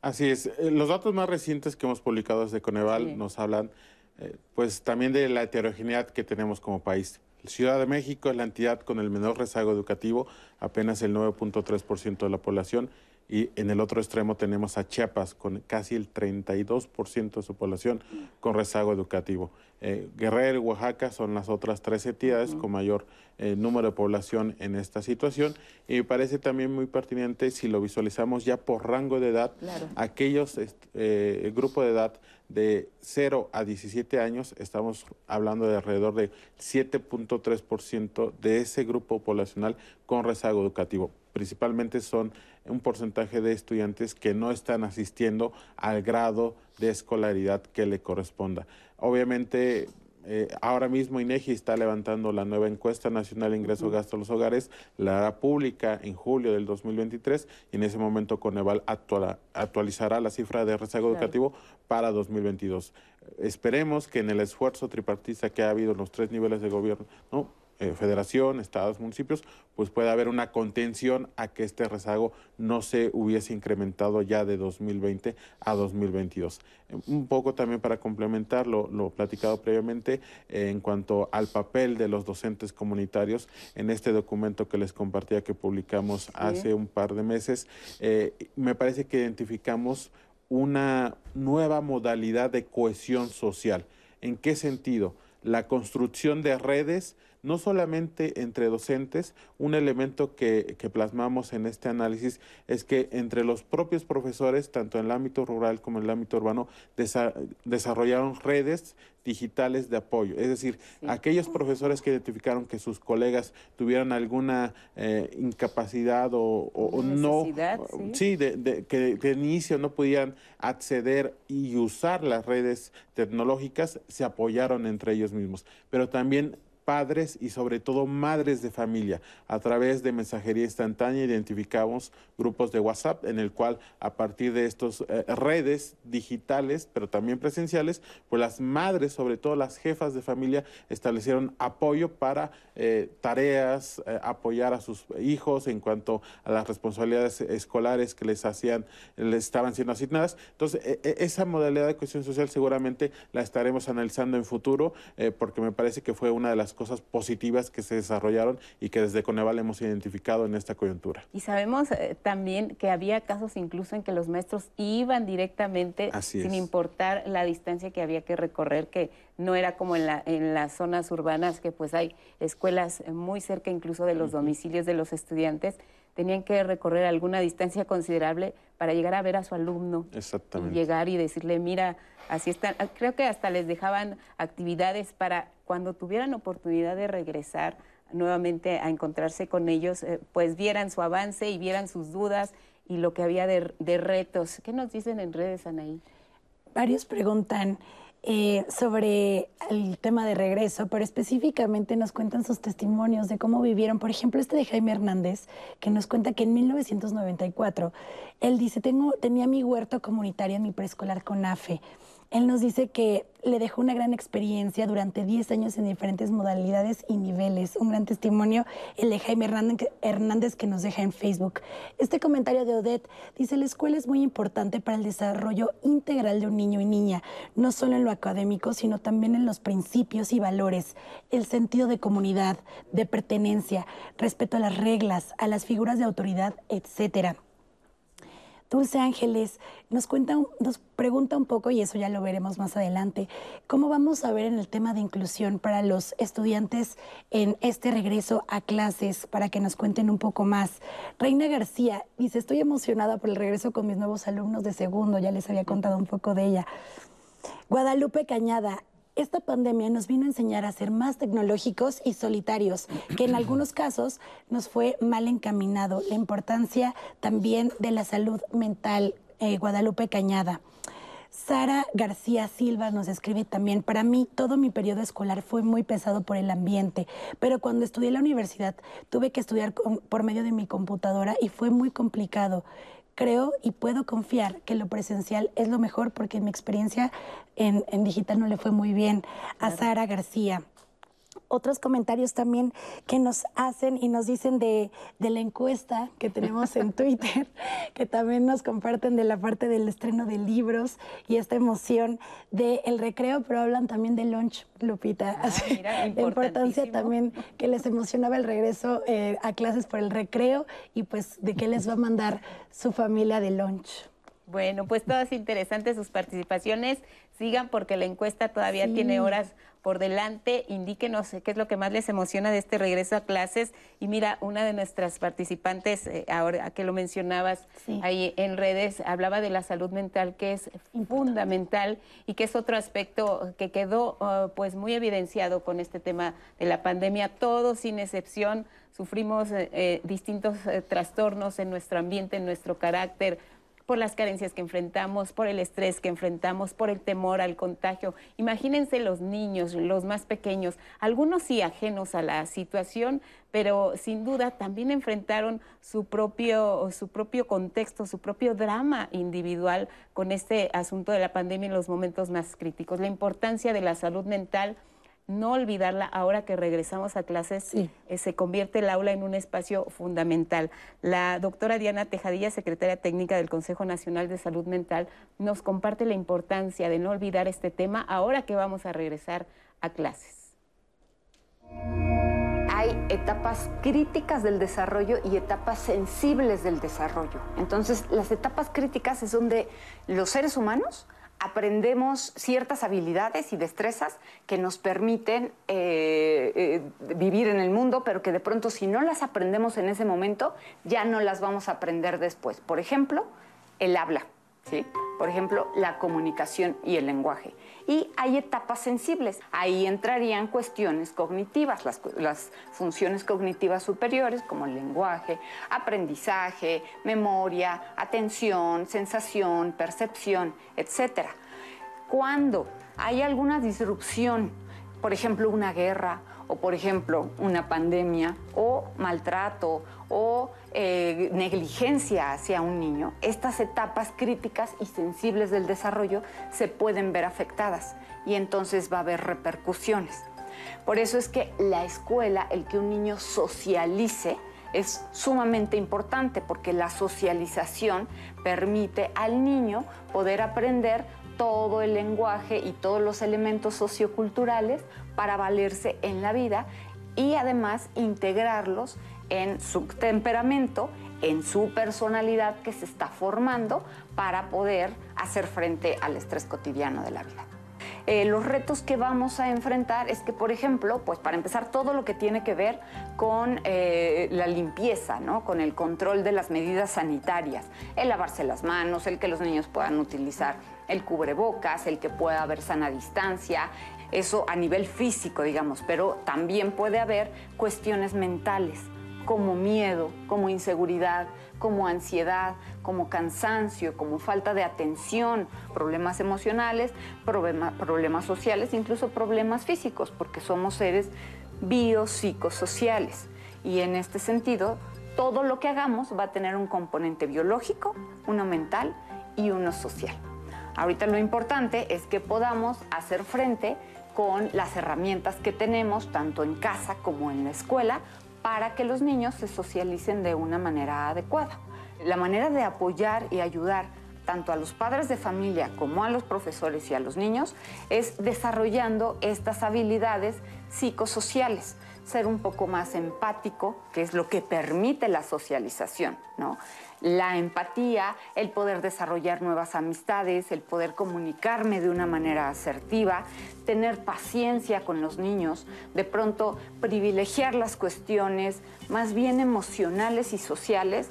Así es. Eh, los datos más recientes que hemos publicado desde Coneval nos hablan eh, pues también de la heterogeneidad que tenemos como país. Ciudad de México es la entidad con el menor rezago educativo, apenas el 9.3% de la población, y en el otro extremo tenemos a Chiapas con casi el 32% de su población con rezago educativo. Eh, Guerrero y Oaxaca son las otras tres entidades con mayor eh, número de población en esta situación. Y me parece también muy pertinente si lo visualizamos ya por rango de edad, aquellos, eh, el grupo de edad de 0 a 17 años, estamos hablando de alrededor de 7.3% de ese grupo poblacional con rezago educativo. Principalmente son un porcentaje de estudiantes que no están asistiendo al grado de escolaridad que le corresponda. Obviamente, eh, ahora mismo INEGI está levantando la nueva encuesta nacional de ingreso gasto a los hogares, la hará pública en julio del 2023 y en ese momento Coneval actualizará la cifra de rezago educativo para 2022. Esperemos que en el esfuerzo tripartista que ha habido en los tres niveles de gobierno, ¿no? Eh, federación, estados, municipios, pues puede haber una contención a que este rezago no se hubiese incrementado ya de 2020 a 2022. Un poco también para complementar lo, platicado previamente eh, en cuanto al papel de los docentes comunitarios en este documento que les compartía que publicamos hace un par de meses, eh, me parece que identificamos una nueva modalidad de cohesión social. ¿En qué sentido? La construcción de redes no solamente entre docentes, un elemento que, que plasmamos en este análisis es que entre los propios profesores, tanto en el ámbito rural como en el ámbito urbano, desarrollaron redes digitales de apoyo. Es decir, aquellos profesores que identificaron que sus colegas tuvieran alguna eh, incapacidad o, no, sí, de, que de inicio no pudieran acceder y usar las redes tecnológicas, se apoyaron entre ellos mismos. Pero también padres y sobre todo madres de familia. A través de mensajería instantánea identificamos grupos de WhatsApp en el cual a partir de estas eh, redes digitales, pero también presenciales, pues las madres, sobre todo las jefas de familia, establecieron apoyo para eh, tareas, eh, apoyar a sus hijos en cuanto a las responsabilidades escolares que les hacían, les estaban siendo asignadas. Entonces, e, e, esa modalidad de cuestión social seguramente la estaremos analizando en futuro, porque me parece que fue una de las cosas positivas que se desarrollaron y que desde Coneval hemos identificado en esta coyuntura. Y sabemos eh, también que había casos incluso en que los maestros iban directamente sin importar la distancia que había que recorrer, que no era como en, la, en las zonas urbanas, que pues hay escuelas muy cerca incluso de los domicilios de los estudiantes tenían que recorrer alguna distancia considerable para llegar a ver a su alumno. Exactamente. Y llegar y decirle, mira, así están. Creo que hasta les dejaban actividades para cuando tuvieran oportunidad de regresar nuevamente a encontrarse con ellos, eh, pues vieran su avance y vieran sus dudas y lo que había de, de retos. ¿Qué nos dicen en redes, Anaí? Varios preguntan, eh, sobre el tema de regreso, pero específicamente nos cuentan sus testimonios de cómo vivieron. Por ejemplo, este de Jaime Hernández, que nos cuenta que en 1994, él dice, Tengo, tenía mi huerto comunitario en mi preescolar con AFE. Él nos dice que le dejó una gran experiencia durante 10 años en diferentes modalidades y niveles. Un gran testimonio, el de Jaime Hernández que nos deja en Facebook. Este comentario de Odette dice, la escuela es muy importante para el desarrollo integral de un niño y niña, no solo en lo académico, sino también en los principios y valores, el sentido de comunidad, de pertenencia, respeto a las reglas, a las figuras de autoridad, etcétera. Dulce Ángeles nos cuenta, nos pregunta un poco, y eso ya lo veremos más adelante, cómo vamos a ver en el tema de inclusión para los estudiantes en este regreso a clases, para que nos cuenten un poco más. Reina García dice, estoy emocionada por el regreso con mis nuevos alumnos de segundo, ya les había contado un poco de ella. Guadalupe Cañada, esta pandemia nos vino a enseñar a ser más tecnológicos y solitarios, que en algunos casos nos fue mal encaminado. La importancia también de la salud mental, eh, Guadalupe Cañada. Sara García Silva nos escribe también, para mí todo mi periodo escolar fue muy pesado por el ambiente, pero cuando estudié en la universidad tuve que estudiar por medio de mi computadora y fue muy complicado creo y puedo confiar que lo presencial es lo mejor porque mi experiencia en, digital no le fue muy bien. A Sara García otros comentarios también que nos hacen y nos dicen de, la encuesta que tenemos en Twitter, que también nos comparten de la parte del estreno de libros y esta emoción del recreo, pero hablan también del lunch, Lupita. Ah, la importancia también que les emocionaba el regreso eh, a clases por el recreo y pues de qué les va a mandar su familia de lunch. Bueno, pues todas interesantes sus participaciones. Sigan porque la encuesta todavía tiene horas por delante. Indíquenos qué es lo que más les emociona de este regreso a clases. Y mira, una de nuestras participantes, eh, ahora que lo mencionabas ahí en redes, hablaba de la salud mental, que es fundamental y que es otro aspecto que quedó uh, pues muy evidenciado con este tema de la pandemia. Todos, sin excepción, sufrimos eh, eh, distintos trastornos en nuestro ambiente, en nuestro carácter por las carencias que enfrentamos, por el estrés que enfrentamos, por el temor al contagio. Imagínense los niños, los más pequeños, algunos sí ajenos a la situación, pero sin duda también enfrentaron su propio, su propio contexto, su propio drama individual con este asunto de la pandemia en los momentos más críticos. La importancia de la salud mental no olvidarla ahora que regresamos a clases, eh, se convierte el aula en un espacio fundamental. La doctora Diana Tejadilla, secretaria técnica del Consejo Nacional de Salud Mental, nos comparte la importancia de no olvidar este tema ahora que vamos a regresar a clases. Hay etapas críticas del desarrollo y etapas sensibles del desarrollo. Entonces, las etapas críticas es donde los seres humanos aprendemos ciertas habilidades y destrezas que nos permiten eh, eh, vivir en el mundo, pero que de pronto si no las aprendemos en ese momento, ya no las vamos a aprender después. Por ejemplo, el habla. ¿Sí? Por ejemplo, la comunicación y el lenguaje. Y hay etapas sensibles. Ahí entrarían cuestiones cognitivas, las, funciones cognitivas superiores como el lenguaje, aprendizaje, memoria, atención, sensación, percepción, etc. Cuando hay alguna disrupción, por ejemplo, una guerra o por ejemplo una pandemia o maltrato o eh, negligencia hacia un niño, estas etapas críticas y sensibles del desarrollo se pueden ver afectadas y entonces va a haber repercusiones. Por eso es que la escuela, el que un niño socialice, es sumamente importante porque la socialización permite al niño poder aprender todo el lenguaje y todos los elementos socioculturales para valerse en la vida y además integrarlos en su temperamento, en su personalidad que se está formando para poder hacer frente al estrés cotidiano de la vida. Eh, los retos que vamos a enfrentar es que, por ejemplo, pues para empezar, todo lo que tiene que ver con eh, la limpieza, ¿no? con el control de las medidas sanitarias, el lavarse las manos, el que los niños puedan utilizar el cubrebocas, el que pueda haber sana distancia, eso a nivel físico, digamos, pero también puede haber cuestiones mentales como miedo, como inseguridad, como ansiedad, como cansancio, como falta de atención, problemas emocionales, problemas sociales, incluso problemas físicos, porque somos seres biopsicosociales. Y en este sentido, todo lo que hagamos va a tener un componente biológico, uno mental y uno social. Ahorita lo importante es que podamos hacer frente con las herramientas que tenemos, tanto en casa como en la escuela, para que los niños se socialicen de una manera adecuada. La manera de apoyar y ayudar tanto a los padres de familia como a los profesores y a los niños es desarrollando estas habilidades psicosociales ser un poco más empático, que es lo que permite la socialización, ¿no? La empatía, el poder desarrollar nuevas amistades, el poder comunicarme de una manera asertiva, tener paciencia con los niños, de pronto privilegiar las cuestiones más bien emocionales y sociales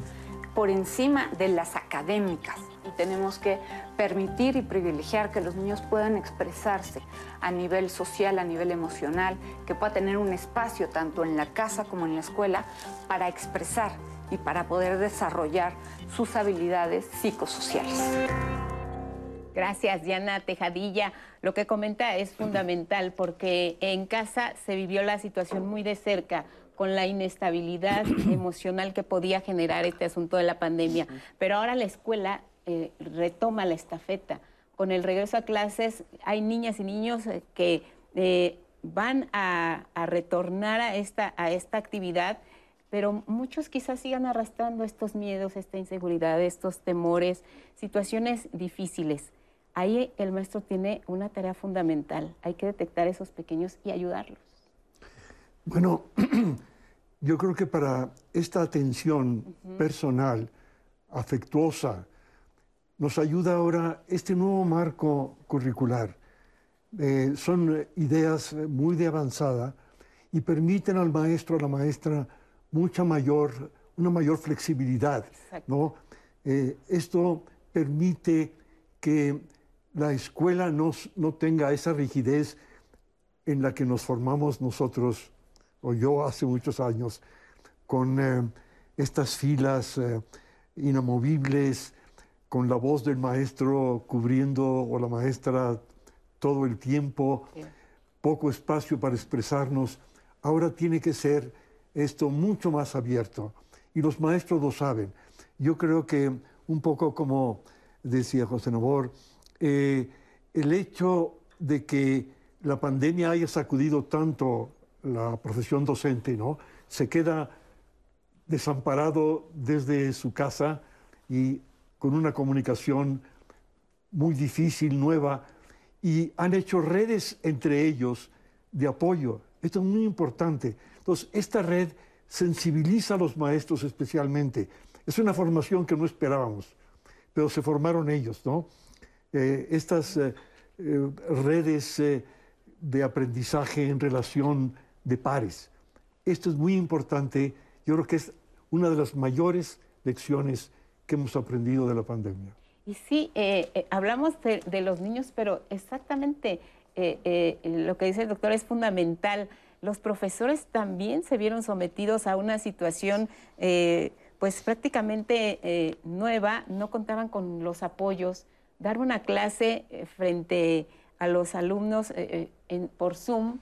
por encima de las académicas. Y tenemos que permitir y privilegiar que los niños puedan expresarse a nivel social, a nivel emocional, que pueda tener un espacio tanto en la casa como en la escuela para expresar y para poder desarrollar sus habilidades psicosociales. Gracias, Diana Tejadilla. Lo que comenta es fundamental porque en casa se vivió la situación muy de cerca con la inestabilidad emocional que podía generar este asunto de la pandemia. Pero ahora la escuela eh, retoma la estafeta. Con el regreso a clases hay niñas y niños eh, que eh, van a, retornar a esta, a esta actividad, pero muchos quizás sigan arrastrando estos miedos, esta inseguridad, estos temores, situaciones difíciles. Ahí el maestro tiene una tarea fundamental. Hay que detectar esos pequeños y ayudarlos. Bueno, yo creo que para esta atención personal, afectuosa, nos ayuda ahora este nuevo marco curricular. Eh, son ideas muy de avanzada y permiten al maestro, a la maestra, mucha mayor, una mayor flexibilidad. ¿no? Eh, esto permite que la escuela no, no tenga esa rigidez en la que nos formamos nosotros o yo hace muchos años, con eh, estas filas eh, inamovibles, con la voz del maestro cubriendo o la maestra todo el tiempo, poco espacio para expresarnos. Ahora tiene que ser esto mucho más abierto y los maestros lo saben. Yo creo que un poco como decía José Nobor, eh, el hecho de que la pandemia haya sacudido tanto la profesión docente, ¿no? Se queda desamparado desde su casa y con una comunicación muy difícil, nueva, y han hecho redes entre ellos de apoyo. Esto es muy importante. Entonces, esta red sensibiliza a los maestros especialmente. Es una formación que no esperábamos, pero se formaron ellos, ¿no? eh, estas eh, eh, redes de aprendizaje en relación de pares. Esto es muy importante. Yo creo que es una de las mayores lecciones que hemos aprendido de la pandemia. Y sí, hablamos de, los niños, pero exactamente lo que dice el doctor es fundamental. Los profesores también se vieron sometidos a una situación eh, pues prácticamente eh, nueva, no contaban con los apoyos. Dar una clase eh, frente a los alumnos eh, en- por Zoom,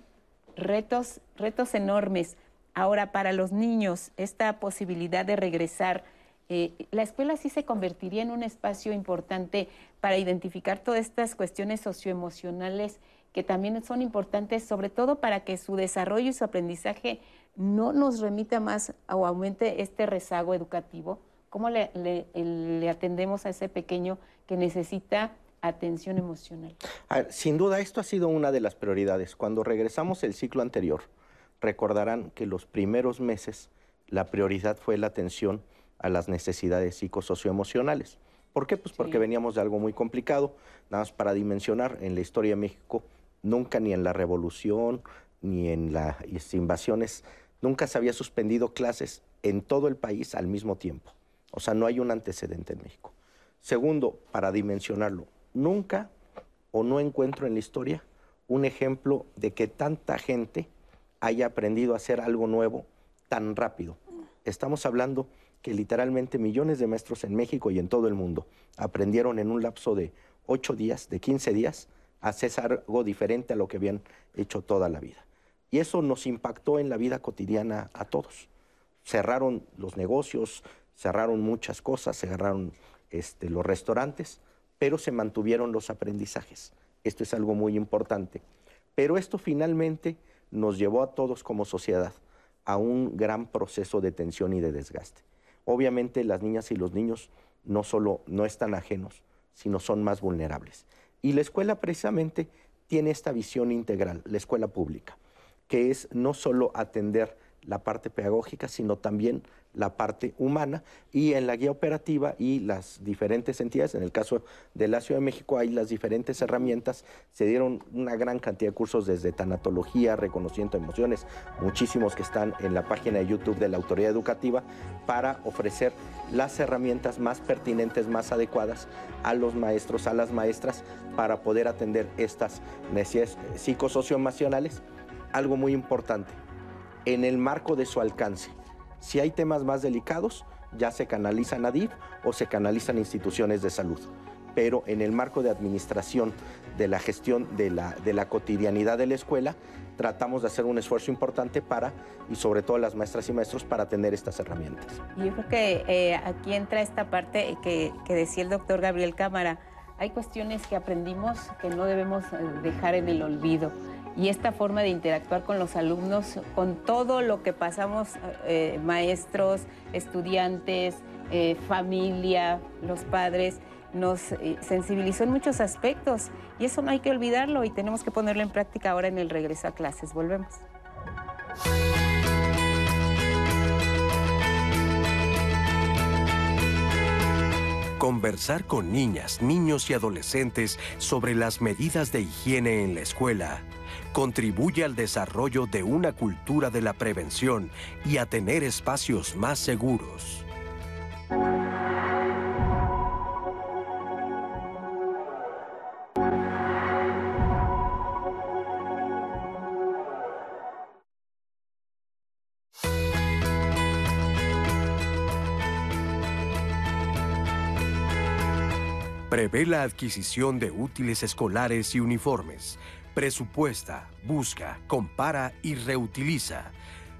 retos, retos enormes. Ahora, para los niños, esta posibilidad de regresar, la escuela sí se convertiría en un espacio importante para identificar todas estas cuestiones socioemocionales que también son importantes, sobre todo para que su desarrollo y su aprendizaje no nos remita más o aumente este rezago educativo. ¿Cómo le, le- le atendemos a ese pequeño que necesita atención emocional? A ver, sin duda, esto ha sido una de las prioridades. Cuando regresamos el ciclo anterior, recordarán que los primeros meses la prioridad fue la atención a las necesidades psicosocioemocionales. ¿Por qué? Pues porque veníamos de algo muy complicado. Nada más para dimensionar, en la historia de México, nunca ni en la revolución, ni en las invasiones, nunca se había suspendido clases en todo el país al mismo tiempo. O sea, no hay un antecedente en México. Segundo, para dimensionarlo, nunca o no encuentro en la historia un ejemplo de que tanta gente haya aprendido a hacer algo nuevo tan rápido. Estamos hablando que literalmente millones de maestros en México y en todo el mundo aprendieron en un lapso de 8 días, de 15 días, a hacer algo diferente a lo que habían hecho toda la vida. Y eso nos impactó en la vida cotidiana a todos. Cerraron los negocios, cerraron muchas cosas, cerraron este, los restaurantes, pero se mantuvieron los aprendizajes. Esto es algo muy importante. Pero esto finalmente nos llevó a todos como sociedad a un gran proceso de tensión y de desgaste. Obviamente las niñas y los niños no solo no están ajenos, sino son más vulnerables. Y la escuela precisamente tiene esta visión integral, la escuela pública, que es no solo atender la parte pedagógica, sino también la parte humana. Y en la guía operativa y las diferentes entidades, en el caso de la Ciudad de México hay las diferentes herramientas, se dieron una gran cantidad de cursos desde tanatología, reconocimiento de emociones, muchísimos que están en la página de YouTube de la Autoridad Educativa, para ofrecer las herramientas más pertinentes, más adecuadas a los maestros, a las maestras, para poder atender estas necesidades psicosocioemocionales. Algo muy importante, en el marco de su alcance. Si hay temas más delicados, ya se canalizan a DIF o se canalizan instituciones de salud. Pero en el marco de administración de la gestión de la, cotidianidad de la escuela, tratamos de hacer un esfuerzo importante para, y sobre todo las maestras y maestros, para tener estas herramientas. Yo creo que eh, aquí entra esta parte que, que decía el doctor Gabriel Cámara. Hay cuestiones que aprendimos que no debemos eh, dejar en el olvido. Y esta forma de interactuar con los alumnos, con todo lo que pasamos, eh, maestros, estudiantes, eh, familia, los padres, nos sensibilizó en muchos aspectos. Y eso no hay que olvidarlo y tenemos que ponerlo en práctica ahora en el regreso a clases. Volvemos. Conversar con niñas, niños y adolescentes sobre las medidas de higiene en la escuela contribuye al desarrollo de una cultura de la prevención y a tener espacios más seguros. Prevé la adquisición de útiles escolares y uniformes. Presupuesta, busca, compara y reutiliza.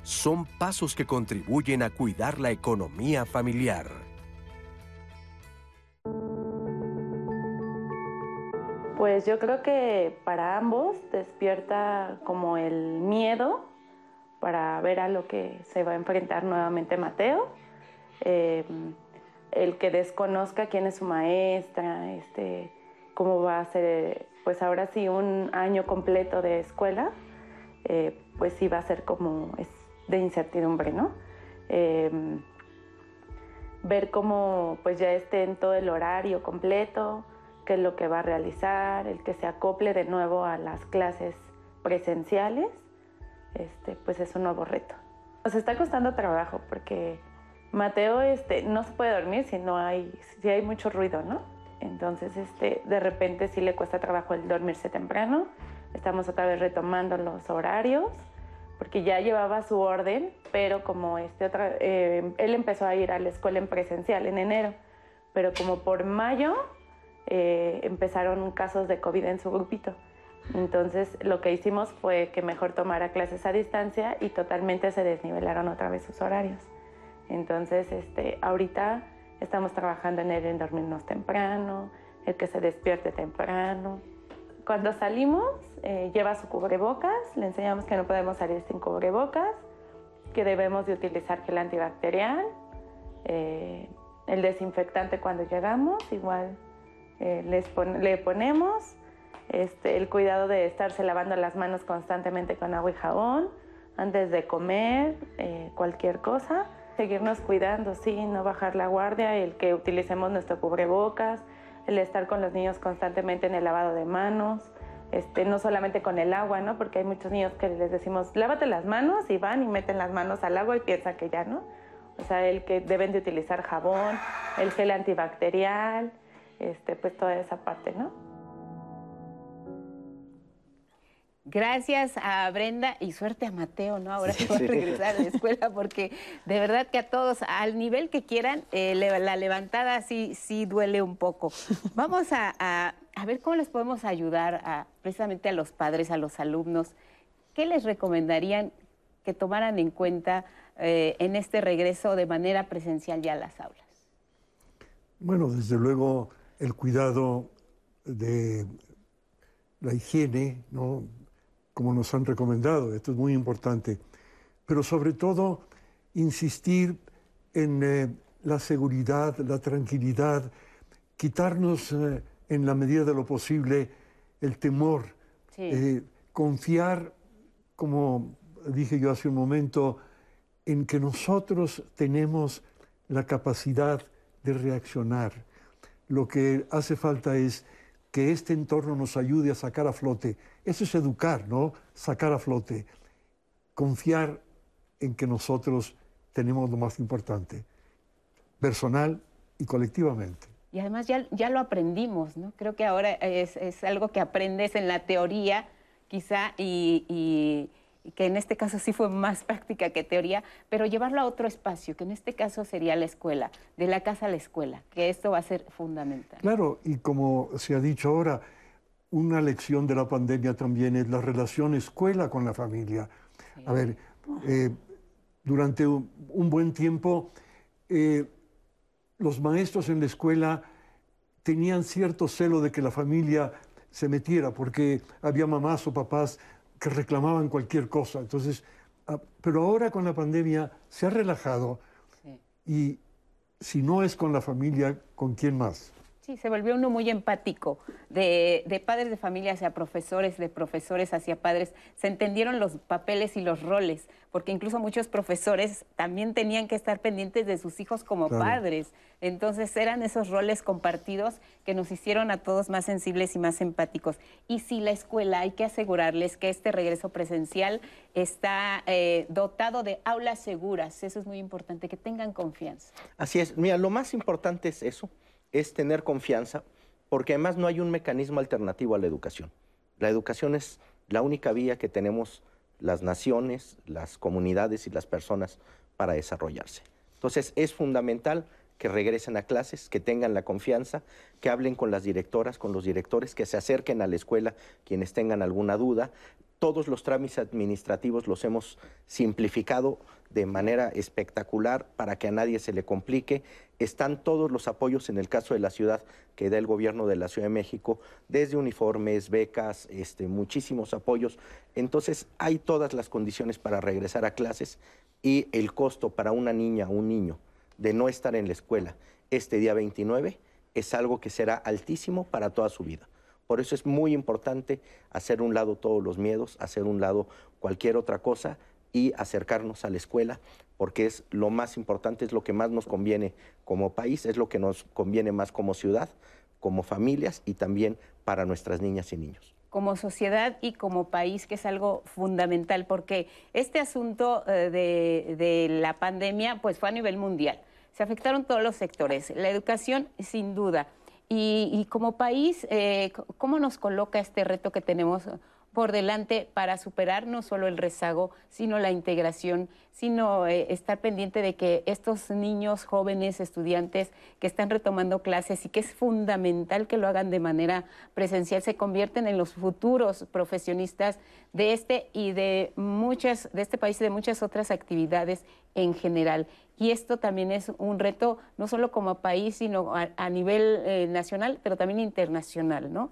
Son pasos que contribuyen a cuidar la economía familiar. Pues yo creo que para ambos despierta como el miedo para ver a lo que se va a enfrentar nuevamente Mateo. Eh, el que desconozca quién es su maestra, este, cómo va a ser, pues ahora sí, un año completo de escuela, eh, pues sí va a ser como es de incertidumbre, ¿no? Eh, ver cómo pues ya esté en todo el horario completo, qué es lo que va a realizar, el que se acople de nuevo a las clases presenciales, este, pues es un nuevo reto. Nos está costando trabajo porque Mateo este, no se puede dormir si no hay, si hay mucho ruido, ¿no? Entonces, este, de repente sí le cuesta trabajo el dormirse temprano. Estamos otra vez retomando los horarios porque ya llevaba su orden, pero como este otra, eh, él empezó a ir a la escuela en presencial en enero, pero como por mayo eh, empezaron casos de COVID en su grupito. Entonces lo que hicimos fue que mejor tomara clases a distancia y totalmente se desnivelaron otra vez sus horarios. Entonces este, ahorita estamos trabajando en él en dormirnos temprano, el que se despierte temprano. Cuando salimos eh, lleva su cubrebocas, le enseñamos que no podemos salir sin cubrebocas, que debemos de utilizar gel antibacterial, eh, el desinfectante cuando llegamos, igual eh, le ponemos este, el cuidado de estarse lavando las manos constantemente con agua y jabón antes de comer, eh, cualquier cosa. Seguirnos cuidando, sí, no bajar la guardia, el que utilicemos nuestro cubrebocas, el estar con los niños constantemente en el lavado de manos, este, no solamente con el agua, ¿no? Porque hay muchos niños que les decimos, lávate las manos y van y meten las manos al agua y piensan que ya, ¿no? O sea, el que deben de utilizar jabón, el gel antibacterial, este, pues toda esa parte, ¿no? Gracias a Brenda y suerte a Mateo, ¿no? Ahora que va a regresar a la escuela, porque de verdad que a todos, al nivel que quieran, eh, la levantada sí, sí duele un poco. Vamos a, ver cómo les podemos ayudar a, precisamente a los padres, a los alumnos. ¿Qué les recomendarían que tomaran en cuenta eh, en este regreso de manera presencial ya a las aulas? Bueno, desde luego el cuidado de la higiene, ¿no? Como nos han recomendado, esto es muy importante, pero sobre todo insistir en eh, la seguridad, la tranquilidad, quitarnos eh, en la medida de lo posible el temor, eh, confiar, como dije yo hace un momento, en que nosotros tenemos la capacidad de reaccionar. Lo que hace falta es que este entorno nos ayude a sacar a flote. Eso es educar, ¿no? Sacar a flote. Confiar en que nosotros tenemos lo más importante, personal y colectivamente. Y además ya, ya lo aprendimos, ¿no? Creo que ahora es, algo que aprendes en la teoría, quizá, y que en este caso sí fue más práctica que teoría, pero llevarlo a otro espacio, que en este caso sería la escuela, de la casa a la escuela, que esto va a ser fundamental. Claro, y como se ha dicho ahora, una lección de la pandemia también es la relación escuela con la familia. A ver, eh, durante un, buen tiempo, eh, los maestros en la escuela tenían cierto celo de que la familia se metiera, porque había mamás o papás que reclamaban cualquier cosa. Entonces, ah, pero ahora con la pandemia se ha relajado y si no es con la familia, ¿con quién más? Sí, se volvió uno muy empático, de, padres de familia hacia profesores, de profesores hacia padres. Se entendieron los papeles y los roles, porque incluso muchos profesores también tenían que estar pendientes de sus hijos como padres. Entonces eran esos roles compartidos que nos hicieron a todos más sensibles y más empáticos. Y si la escuela hay que asegurarles que este regreso presencial está eh, dotado de aulas seguras, eso es muy importante, que tengan confianza. Así es, mira, lo más importante es eso es tener confianza, porque además no hay un mecanismo alternativo a la educación. La educación es la única vía que tenemos las naciones, las comunidades y las personas para desarrollarse. Entonces es fundamental que regresen a clases, que tengan la confianza, que hablen con las directoras, con los directores, que se acerquen a la escuela quienes tengan alguna duda. Todos los trámites administrativos los hemos simplificado de manera espectacular para que a nadie se le complique. Están todos los apoyos en el caso de la ciudad que da el gobierno de la Ciudad de México, desde uniformes, becas, este, muchísimos apoyos. Entonces hay todas las condiciones para regresar a clases y el costo para una niña o un niño de no estar en la escuela este día 29 es algo que será altísimo para toda su vida. Por eso es muy importante hacer un lado todos los miedos, hacer un lado cualquier otra cosa y acercarnos a la escuela, porque es lo más importante, es lo que más nos conviene como país, es lo que nos conviene más como ciudad, como familias y también para nuestras niñas y niños como sociedad y como país, que es algo fundamental, porque este asunto eh, de, la pandemia pues fue a nivel mundial. Se afectaron todos los sectores, la educación sin duda. Y, y como país, eh, ¿cómo nos coloca este reto que tenemos por delante para superar no solo el rezago, sino la integración, sino eh, estar pendiente de que estos niños, jóvenes, estudiantes que están retomando clases y que es fundamental que lo hagan de manera presencial, se convierten en los futuros profesionistas de este y de muchas, de este país y de muchas otras actividades en general. Y esto también es un reto, no solo como país, sino a, nivel eh, nacional, pero también internacional, ¿no?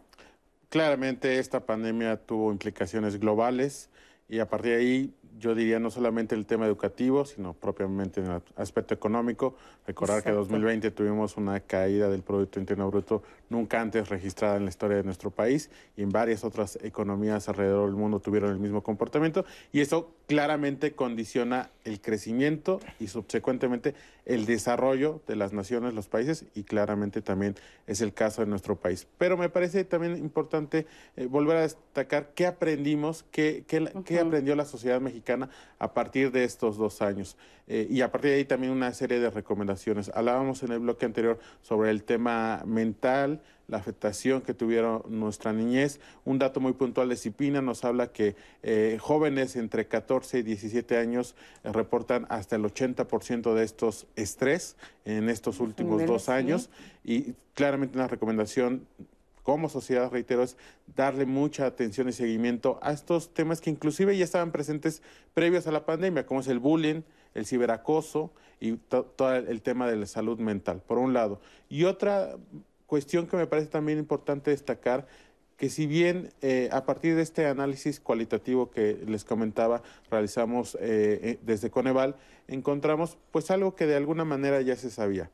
Claramente esta pandemia tuvo implicaciones globales y a partir de ahí yo diría no solamente el tema educativo, sino propiamente en el aspecto económico. Recordar que en 2020 tuvimos una caída del Producto Interno Bruto nunca antes registrada en la historia de nuestro país y en varias otras economías alrededor del mundo tuvieron el mismo comportamiento y eso claramente condiciona el crecimiento y subsecuentemente el desarrollo de las naciones, los países y claramente también es el caso de nuestro país. Pero me parece también importante eh, volver a destacar qué aprendimos, qué, qué, aprendió la sociedad mexicana a partir de estos dos años. Eh, y a partir de ahí también una serie de recomendaciones. Hablábamos en el bloque anterior sobre el tema mental, la afectación que tuvieron nuestra niñez. Un dato muy puntual de Cipina nos habla que eh, jóvenes entre 14 y 17 años eh, reportan hasta el 80% de estos estrés en estos últimos dos años y claramente una recomendación como sociedad, reitero, es darle mucha atención y seguimiento a estos temas que inclusive ya estaban presentes previos a la pandemia, como es el bullying, el ciberacoso y todo el tema de la salud mental, por un lado. Y otra cuestión que me parece también importante destacar, que si bien eh, a partir de este análisis cualitativo que les comentaba, realizamos eh, eh, desde Coneval, encontramos pues algo que de alguna manera ya se sabía.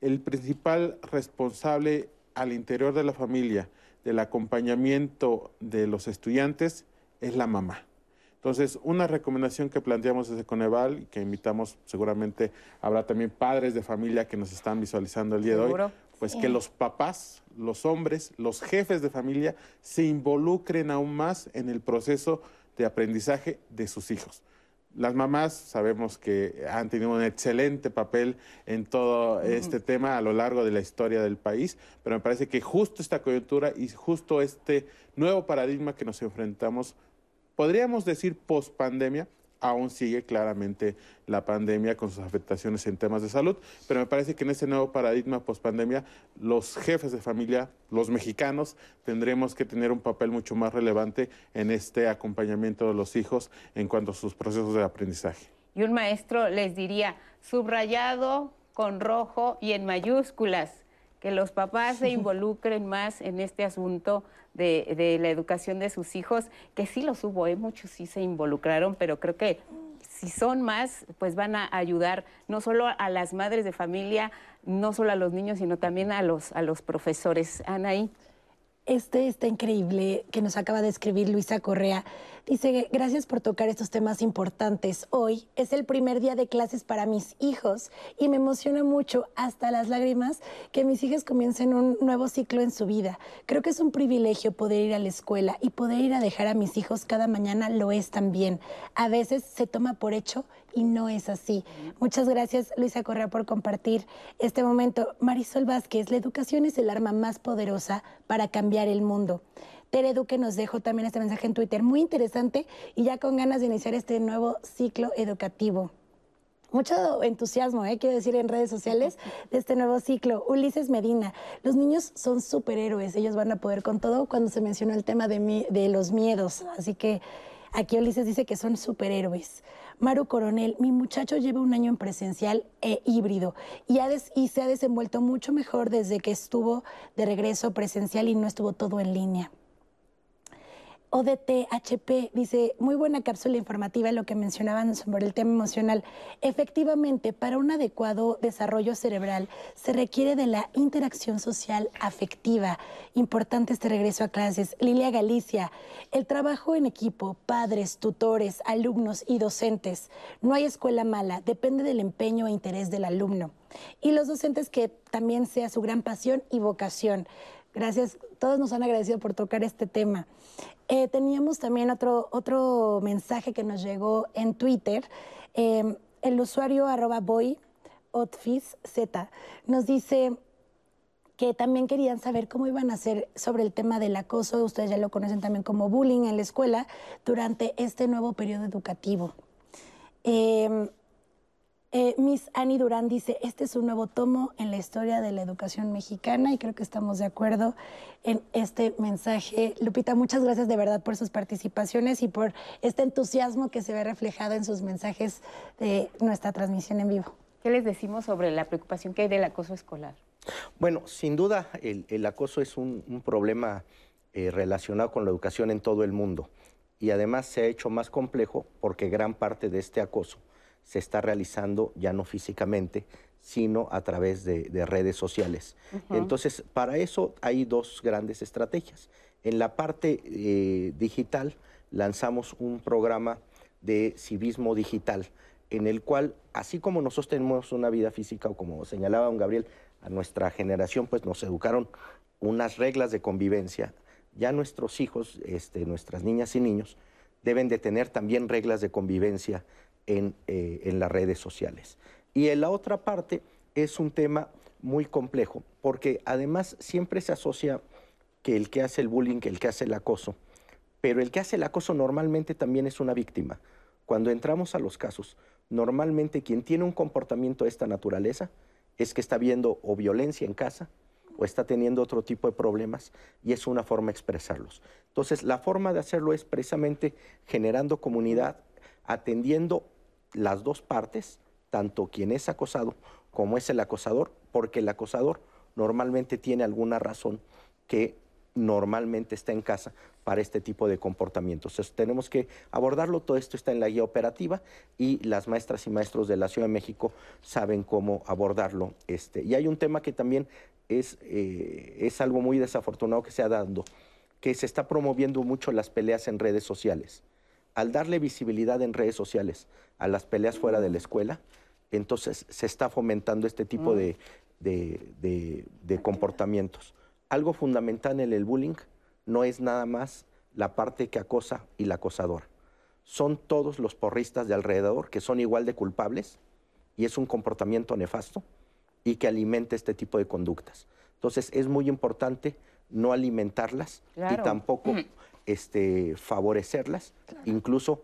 El principal responsable al interior de la familia del acompañamiento de los estudiantes es la mamá. Entonces, una recomendación que planteamos desde Coneval y que invitamos, seguramente habrá también padres de familia que nos están visualizando el día de hoy, pues que los papás, los hombres, los jefes de familia se involucren aún más en el proceso de aprendizaje de sus hijos. Las mamás sabemos que han tenido un excelente papel en todo este tema a lo largo de la historia del país, pero me parece que justo esta coyuntura y justo este nuevo paradigma que nos enfrentamos, podríamos decir post pandemia, aún sigue claramente la pandemia con sus afectaciones en temas de salud, pero me parece que en ese nuevo paradigma post-pandemia, los jefes de familia, los mexicanos, tendremos que tener un papel mucho más relevante en este acompañamiento de los hijos en cuanto a sus procesos de aprendizaje. Y un maestro les diría, subrayado con rojo y en mayúsculas, que los papás se involucren más en este asunto de, la educación de sus hijos, que sí los hubo, ¿eh? muchos sí se involucraron, pero creo que si son más, pues van a ayudar no solo a las madres de familia, no solo a los niños, sino también a los, a los profesores. Anaí. Este está increíble que nos acaba de escribir Luisa Correa. Dice, gracias por tocar estos temas importantes. Hoy es el primer día de clases para mis hijos y me emociona mucho, hasta las lágrimas, que mis hijas comiencen un nuevo ciclo en su vida. Creo que es un privilegio poder ir a la escuela y poder ir a dejar a mis hijos cada mañana lo es también. A veces se toma por hecho y no es así. Muchas gracias, Luisa Correa, por compartir este momento. Marisol Vázquez, la educación es el arma más poderosa para cambiar el mundo. Tere Duque nos dejó también este mensaje en Twitter, muy interesante y ya con ganas de iniciar este nuevo ciclo educativo. Mucho entusiasmo, ¿eh? quiero decir, en redes sociales de este nuevo ciclo. Ulises Medina, los niños son superhéroes, ellos van a poder con todo cuando se mencionó el tema de, de los miedos. Así que aquí Ulises dice que son superhéroes. Maru Coronel, mi muchacho lleva un año en presencial e híbrido y, y se ha desenvuelto mucho mejor desde que estuvo de regreso presencial y no estuvo todo en línea. ODTHP dice, muy buena cápsula informativa lo que mencionaban sobre el tema emocional. Efectivamente, para un adecuado desarrollo cerebral se requiere de la interacción social afectiva. Importante este regreso a clases. Lilia Galicia, el trabajo en equipo, padres, tutores, alumnos y docentes. No hay escuela mala, depende del empeño e interés del alumno. Y los docentes que también sea su gran pasión y vocación. Gracias, todos nos han agradecido por tocar este tema. Eh, teníamos también otro, otro mensaje que nos llegó en Twitter. Eh, el usuario arroba boy, Z, nos dice que también querían saber cómo iban a hacer sobre el tema del acoso, ustedes ya lo conocen también como bullying en la escuela, durante este nuevo periodo educativo. Eh, eh, Miss Annie Durán dice, este es un nuevo tomo en la historia de la educación mexicana y creo que estamos de acuerdo en este mensaje. Lupita, muchas gracias de verdad por sus participaciones y por este entusiasmo que se ve reflejado en sus mensajes de nuestra transmisión en vivo. ¿Qué les decimos sobre la preocupación que hay del acoso escolar? Bueno, sin duda el, acoso es un, problema eh, relacionado con la educación en todo el mundo y además se ha hecho más complejo porque gran parte de este acoso se está realizando ya no físicamente, sino a través de, redes sociales. Entonces, para eso hay dos grandes estrategias. En la parte eh, digital lanzamos un programa de civismo digital, en el cual, así como nosotros tenemos una vida física, o como señalaba don Gabriel, a nuestra generación pues nos educaron unas reglas de convivencia, ya nuestros hijos, este, nuestras niñas y niños, deben de tener también reglas de convivencia eh, en, las redes sociales. Y en la otra parte es un tema muy complejo, porque además siempre se asocia que el que hace el bullying, que el que hace el acoso, pero el que hace el acoso normalmente también es una víctima. Cuando entramos a los casos, normalmente quien tiene un comportamiento de esta naturaleza es que está viendo o violencia en casa o está teniendo otro tipo de problemas y es una forma de expresarlos. Entonces, la forma de hacerlo es precisamente generando comunidad, atendiendo las dos partes, tanto quien es acosado como es el acosador, porque el acosador normalmente tiene alguna razón que normalmente está en casa para este tipo de comportamientos. Entonces, tenemos que abordarlo, todo esto está en la guía operativa y las maestras y maestros de la Ciudad de México saben cómo abordarlo. Este, y hay un tema que también es, eh, es algo muy desafortunado que se ha dado, que se está promoviendo mucho las peleas en redes sociales al darle visibilidad en redes sociales a las peleas fuera de la escuela, entonces se está fomentando este tipo mm. de, comportamientos. Algo fundamental en el bullying no es nada más la parte que acosa y la acosadora. Son todos los porristas de alrededor que son igual de culpables y es un comportamiento nefasto y que alimenta este tipo de conductas. Entonces es muy importante no alimentarlas y tampoco mm este, favorecerlas, incluso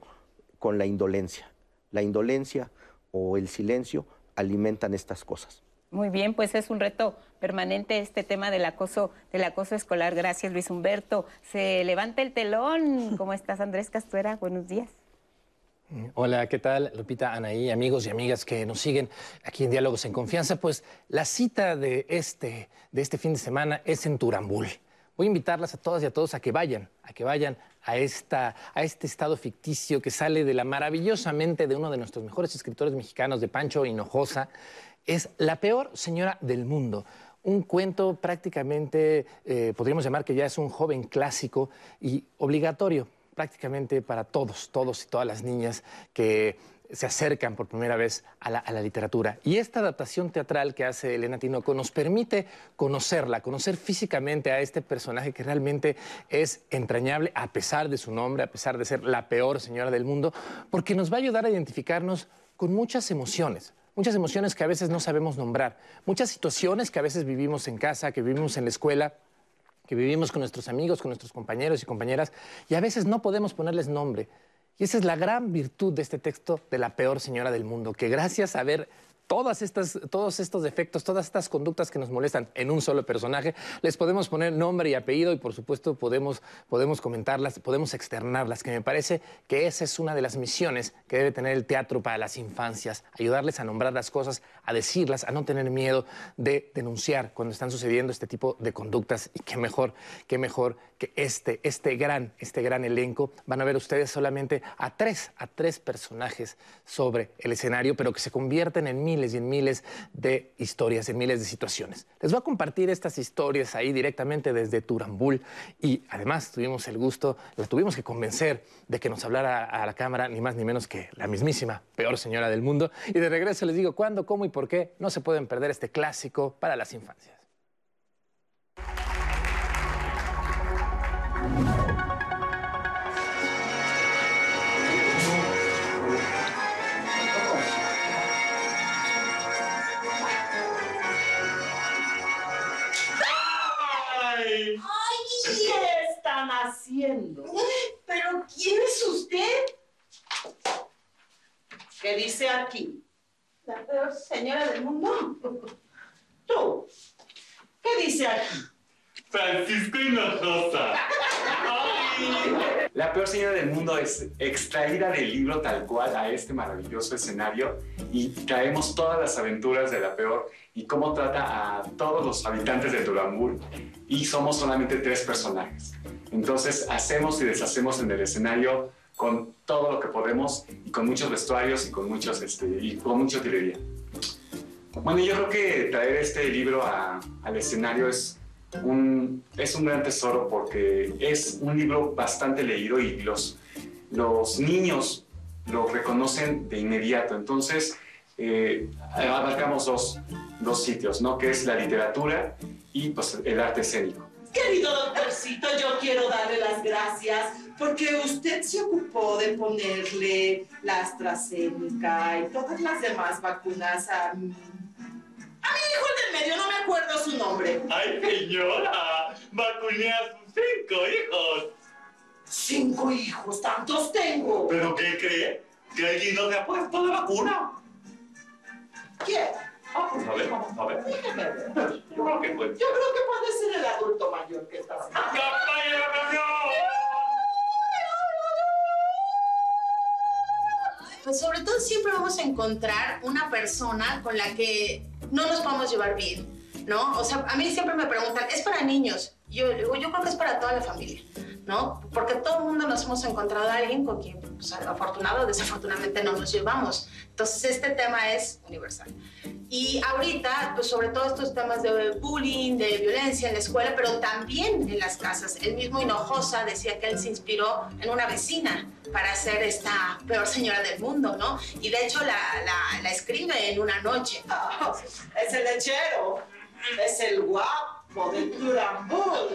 con la indolencia. La indolencia o el silencio alimentan estas cosas. Muy bien, pues es un reto permanente este tema del acoso, del acoso escolar. Gracias, Luis Humberto. Se levanta el telón. ¿Cómo estás, Andrés Castuera? Buenos días. Hola, ¿qué tal? Lupita, Anaí, amigos y amigas que nos siguen aquí en Diálogos en Confianza. Pues la cita de este, de este fin de semana es en Turambul. Voy a invitarlas a todas y a todos a que vayan, a que vayan a, esta, a este estado ficticio que sale de la maravillosamente de uno de nuestros mejores escritores mexicanos, de Pancho Hinojosa. Es La peor señora del mundo un cuento prácticamente, eh, podríamos llamar que ya es un joven clásico y obligatorio prácticamente para todos, todos y todas las niñas que se acercan por primera vez a la, literatura. Y esta adaptación teatral que hace Elena Tinoco nos permite conocerla, conocer físicamente a este personaje que realmente es entrañable a pesar de su nombre, a pesar de ser la peor señora del mundo, porque nos va a ayudar a identificarnos con muchas emociones, muchas emociones que a veces no sabemos nombrar, muchas situaciones que a veces vivimos en casa, que vivimos en la escuela, que vivimos con nuestros amigos, con nuestros compañeros y compañeras, y a veces no podemos ponerles nombre. Y esa es la gran virtud de este texto de la peor señora del mundo, que gracias a ver todas estas, todos estos defectos, todas estas conductas que nos molestan en un solo personaje, les podemos poner nombre y apellido y por supuesto podemos, podemos comentarlas, podemos externarlas, que me parece que esa es una de las misiones que debe tener el teatro para las infancias, ayudarles a nombrar las cosas, a decirlas, a no tener miedo de denunciar cuando están sucediendo este tipo de conductas y qué mejor, qué mejor que este, este gran, este gran elenco. Van a ver ustedes solamente a tres, a tres personajes sobre el escenario, pero que se convierten en mil y en miles de historias, en miles de situaciones. Les voy a compartir estas historias ahí directamente desde Turambul y además tuvimos el gusto, la tuvimos que convencer de que nos hablara a la cámara ni más ni menos que la mismísima peor señora del mundo. Y de regreso les digo cuándo, cómo y por qué no se pueden perder este clásico para las infancias. ¡Ay! ¿Qué están haciendo? ¿Pero quién es usted? ¿Qué dice aquí? La peor señora del mundo. Tú. ¿Qué dice aquí? Francisco Hinojosa. La peor señora del mundo es extraída del libro tal cual a este maravilloso escenario y traemos todas las aventuras de la peor y cómo trata a todos los habitantes de Turambul y somos solamente tres personajes. Entonces hacemos y deshacemos en el escenario con todo lo que podemos y con muchos vestuarios y con, muchos, este, y con mucha utilería. Bueno, yo creo que traer este libro al escenario es un, es un gran tesoro porque es un libro bastante leído y los, los niños lo reconocen de inmediato. Entonces, eh, abarcamos dos, dos sitios, ¿no? Que es la literatura y pues, el arte escénico. Querido doctorcito, yo quiero darle las gracias porque usted se ocupó de ponerle la AstraZeneca y todas las demás vacunas a mi, a mi hijo del medio, no me acuerdo su nombre. ¡Ay, señora! ¡Vacuné a sus cinco hijos! Cinco hijos, tantos tengo. ¿Pero qué cree? ¿Que alguien no se ha puesto la vacuna? ¿Quién? Ah, pues a ver, vamos a ver. Déjeme ver. Yo creo que fue. Yo creo que puede ser el adulto mayor que está haciendo. ¡Campaña de Pues sobre todo siempre vamos a encontrar una persona con la que no nos podemos llevar bien, ¿no? O sea, a mí siempre me preguntan, ¿es para niños? Yo yo creo que es para toda la familia, ¿no? Porque todo el mundo nos hemos encontrado a alguien con quien, pues, afortunado o desafortunadamente, no nos llevamos. Entonces, este tema es universal. Y ahorita, pues sobre todo estos temas de bullying, de violencia en la escuela, pero también en las casas. El mismo Hinojosa decía que él se inspiró en una vecina para ser esta peor señora del mundo, ¿no? Y de hecho la, la, la escribe en una noche. Ah, es el lechero, es el guapo Turambul.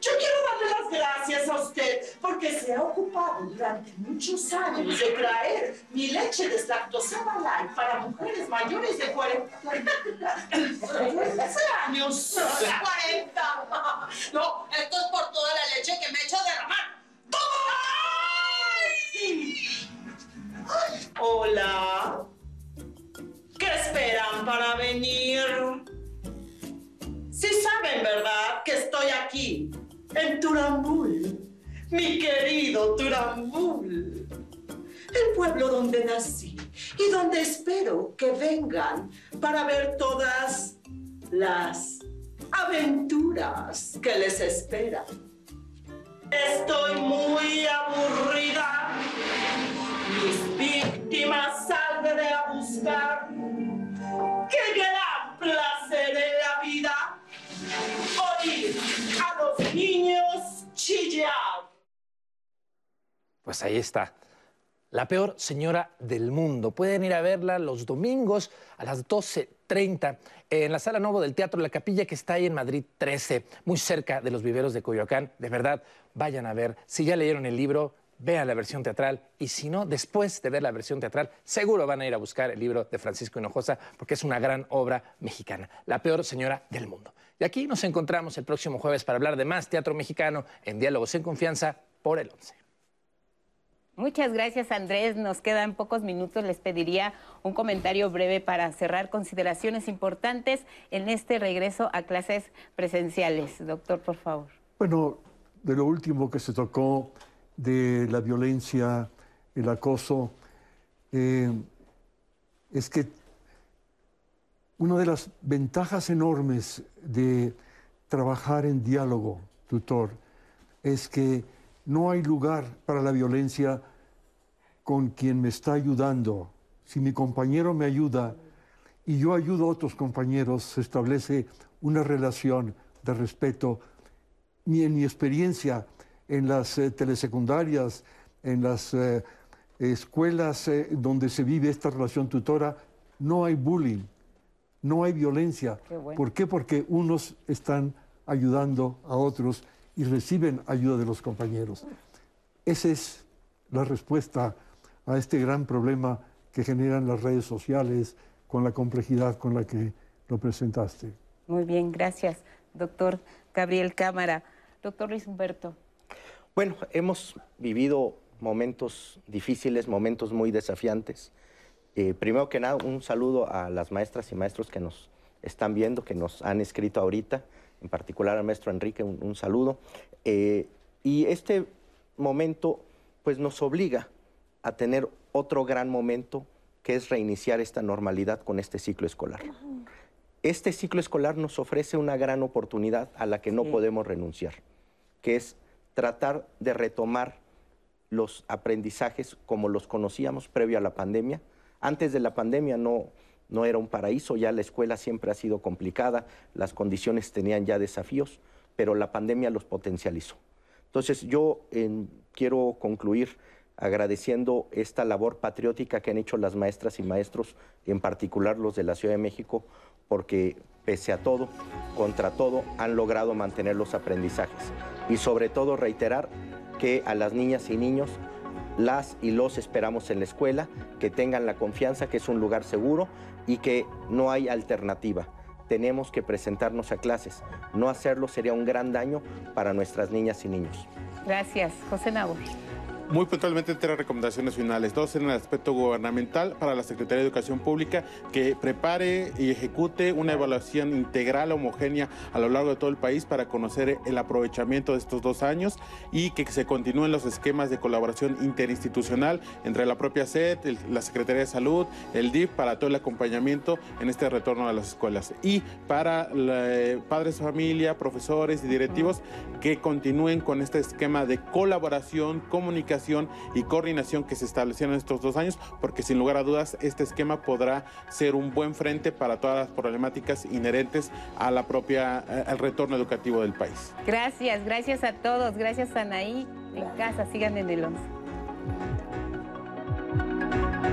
Yo quiero darle las gracias a usted porque se ha ocupado durante muchos años de traer mi leche deslactosada light para mujeres mayores de 40 años. 40. No, esto es por toda la leche que me he hecho derramar. Hola. ¿Qué esperan para venir? Sí saben, ¿verdad? Que estoy aquí, en Turambul. Mi querido Turambul. El pueblo donde nací y donde espero que vengan para ver todas las aventuras que les esperan. Estoy muy aburrida. Mis víctimas saldré a buscar. ¡Qué gran placer en Pues ahí está. La peor señora del mundo. Pueden ir a verla los domingos a las 12.30 en la Sala Novo del Teatro La Capilla que está ahí en Madrid 13, muy cerca de los viveros de Coyoacán. De verdad, vayan a ver. Si ya leyeron el libro, vean la versión teatral y si no, después de ver la versión teatral, seguro van a ir a buscar el libro de Francisco Hinojosa porque es una gran obra mexicana, La peor señora del mundo. Y aquí nos encontramos el próximo jueves para hablar de más teatro mexicano en Diálogos en Confianza por el 11. Muchas gracias Andrés, nos quedan pocos minutos, les pediría un comentario breve para cerrar consideraciones importantes en este regreso a clases presenciales. Doctor, por favor. Bueno, de lo último que se tocó de la violencia, el acoso, eh, es que una de las ventajas enormes de trabajar en diálogo, tutor, es que no hay lugar para la violencia con quien me está ayudando. Si mi compañero me ayuda y yo ayudo a otros compañeros, se establece una relación de respeto. Ni en mi experiencia en las eh, telesecundarias, en las eh, escuelas eh, donde se vive esta relación tutora, no hay bullying, no hay violencia. ¿Por qué? Porque unos están ayudando a otros y reciben ayuda de los compañeros. Esa es la respuesta a este gran problema que generan las redes sociales con la complejidad con la que lo presentaste. Muy bien, gracias, doctor Gabriel Cámara. Doctor Luis Humberto. Bueno, hemos vivido momentos difíciles, momentos muy desafiantes. Eh, primero que nada, un saludo a las maestras y maestros que nos están viendo, que nos han escrito ahorita en particular al maestro Enrique, un, saludo. Eh, y este momento pues nos obliga a tener otro gran momento que es reiniciar esta normalidad con este ciclo escolar. Este ciclo escolar nos ofrece una gran oportunidad a la que no podemos renunciar, que es tratar de retomar los aprendizajes como los conocíamos previo a la pandemia. Antes de la pandemia no, no era un paraíso, ya la escuela siempre ha sido complicada, las condiciones tenían ya desafíos, pero la pandemia los potencializó. Entonces yo quiero concluir agradeciendo esta labor patriótica que han hecho las maestras y maestros, en particular los de la Ciudad de México, porque pese a todo, contra todo, han logrado mantener los aprendizajes. Y sobre todo reiterar que a las niñas y niños las y los esperamos en la escuela, que tengan la confianza que es un lugar seguro y que no hay alternativa. Tenemos que presentarnos a clases. No hacerlo sería un gran daño para nuestras niñas y niños. Gracias. José Nabor. Muy puntualmente tres recomendaciones finales. Dos en el aspecto gubernamental para la Secretaría de Educación Pública que prepare y ejecute una evaluación integral, homogénea a lo largo de todo el país para conocer el aprovechamiento de estos dos años y que se continúen los esquemas de colaboración interinstitucional entre la propia SED, la Secretaría de Salud, el DIF para todo el acompañamiento en este retorno a las escuelas. Y para eh, padres familia, profesores y directivos que continúen con este esquema de colaboración, comunicación y coordinación que se establecieron estos dos años, porque sin lugar a dudas este esquema podrá ser un buen frente para todas las problemáticas inherentes a la propia, al retorno educativo del país. Gracias, gracias a todos, gracias Anaí. En casa, sigan en el 11.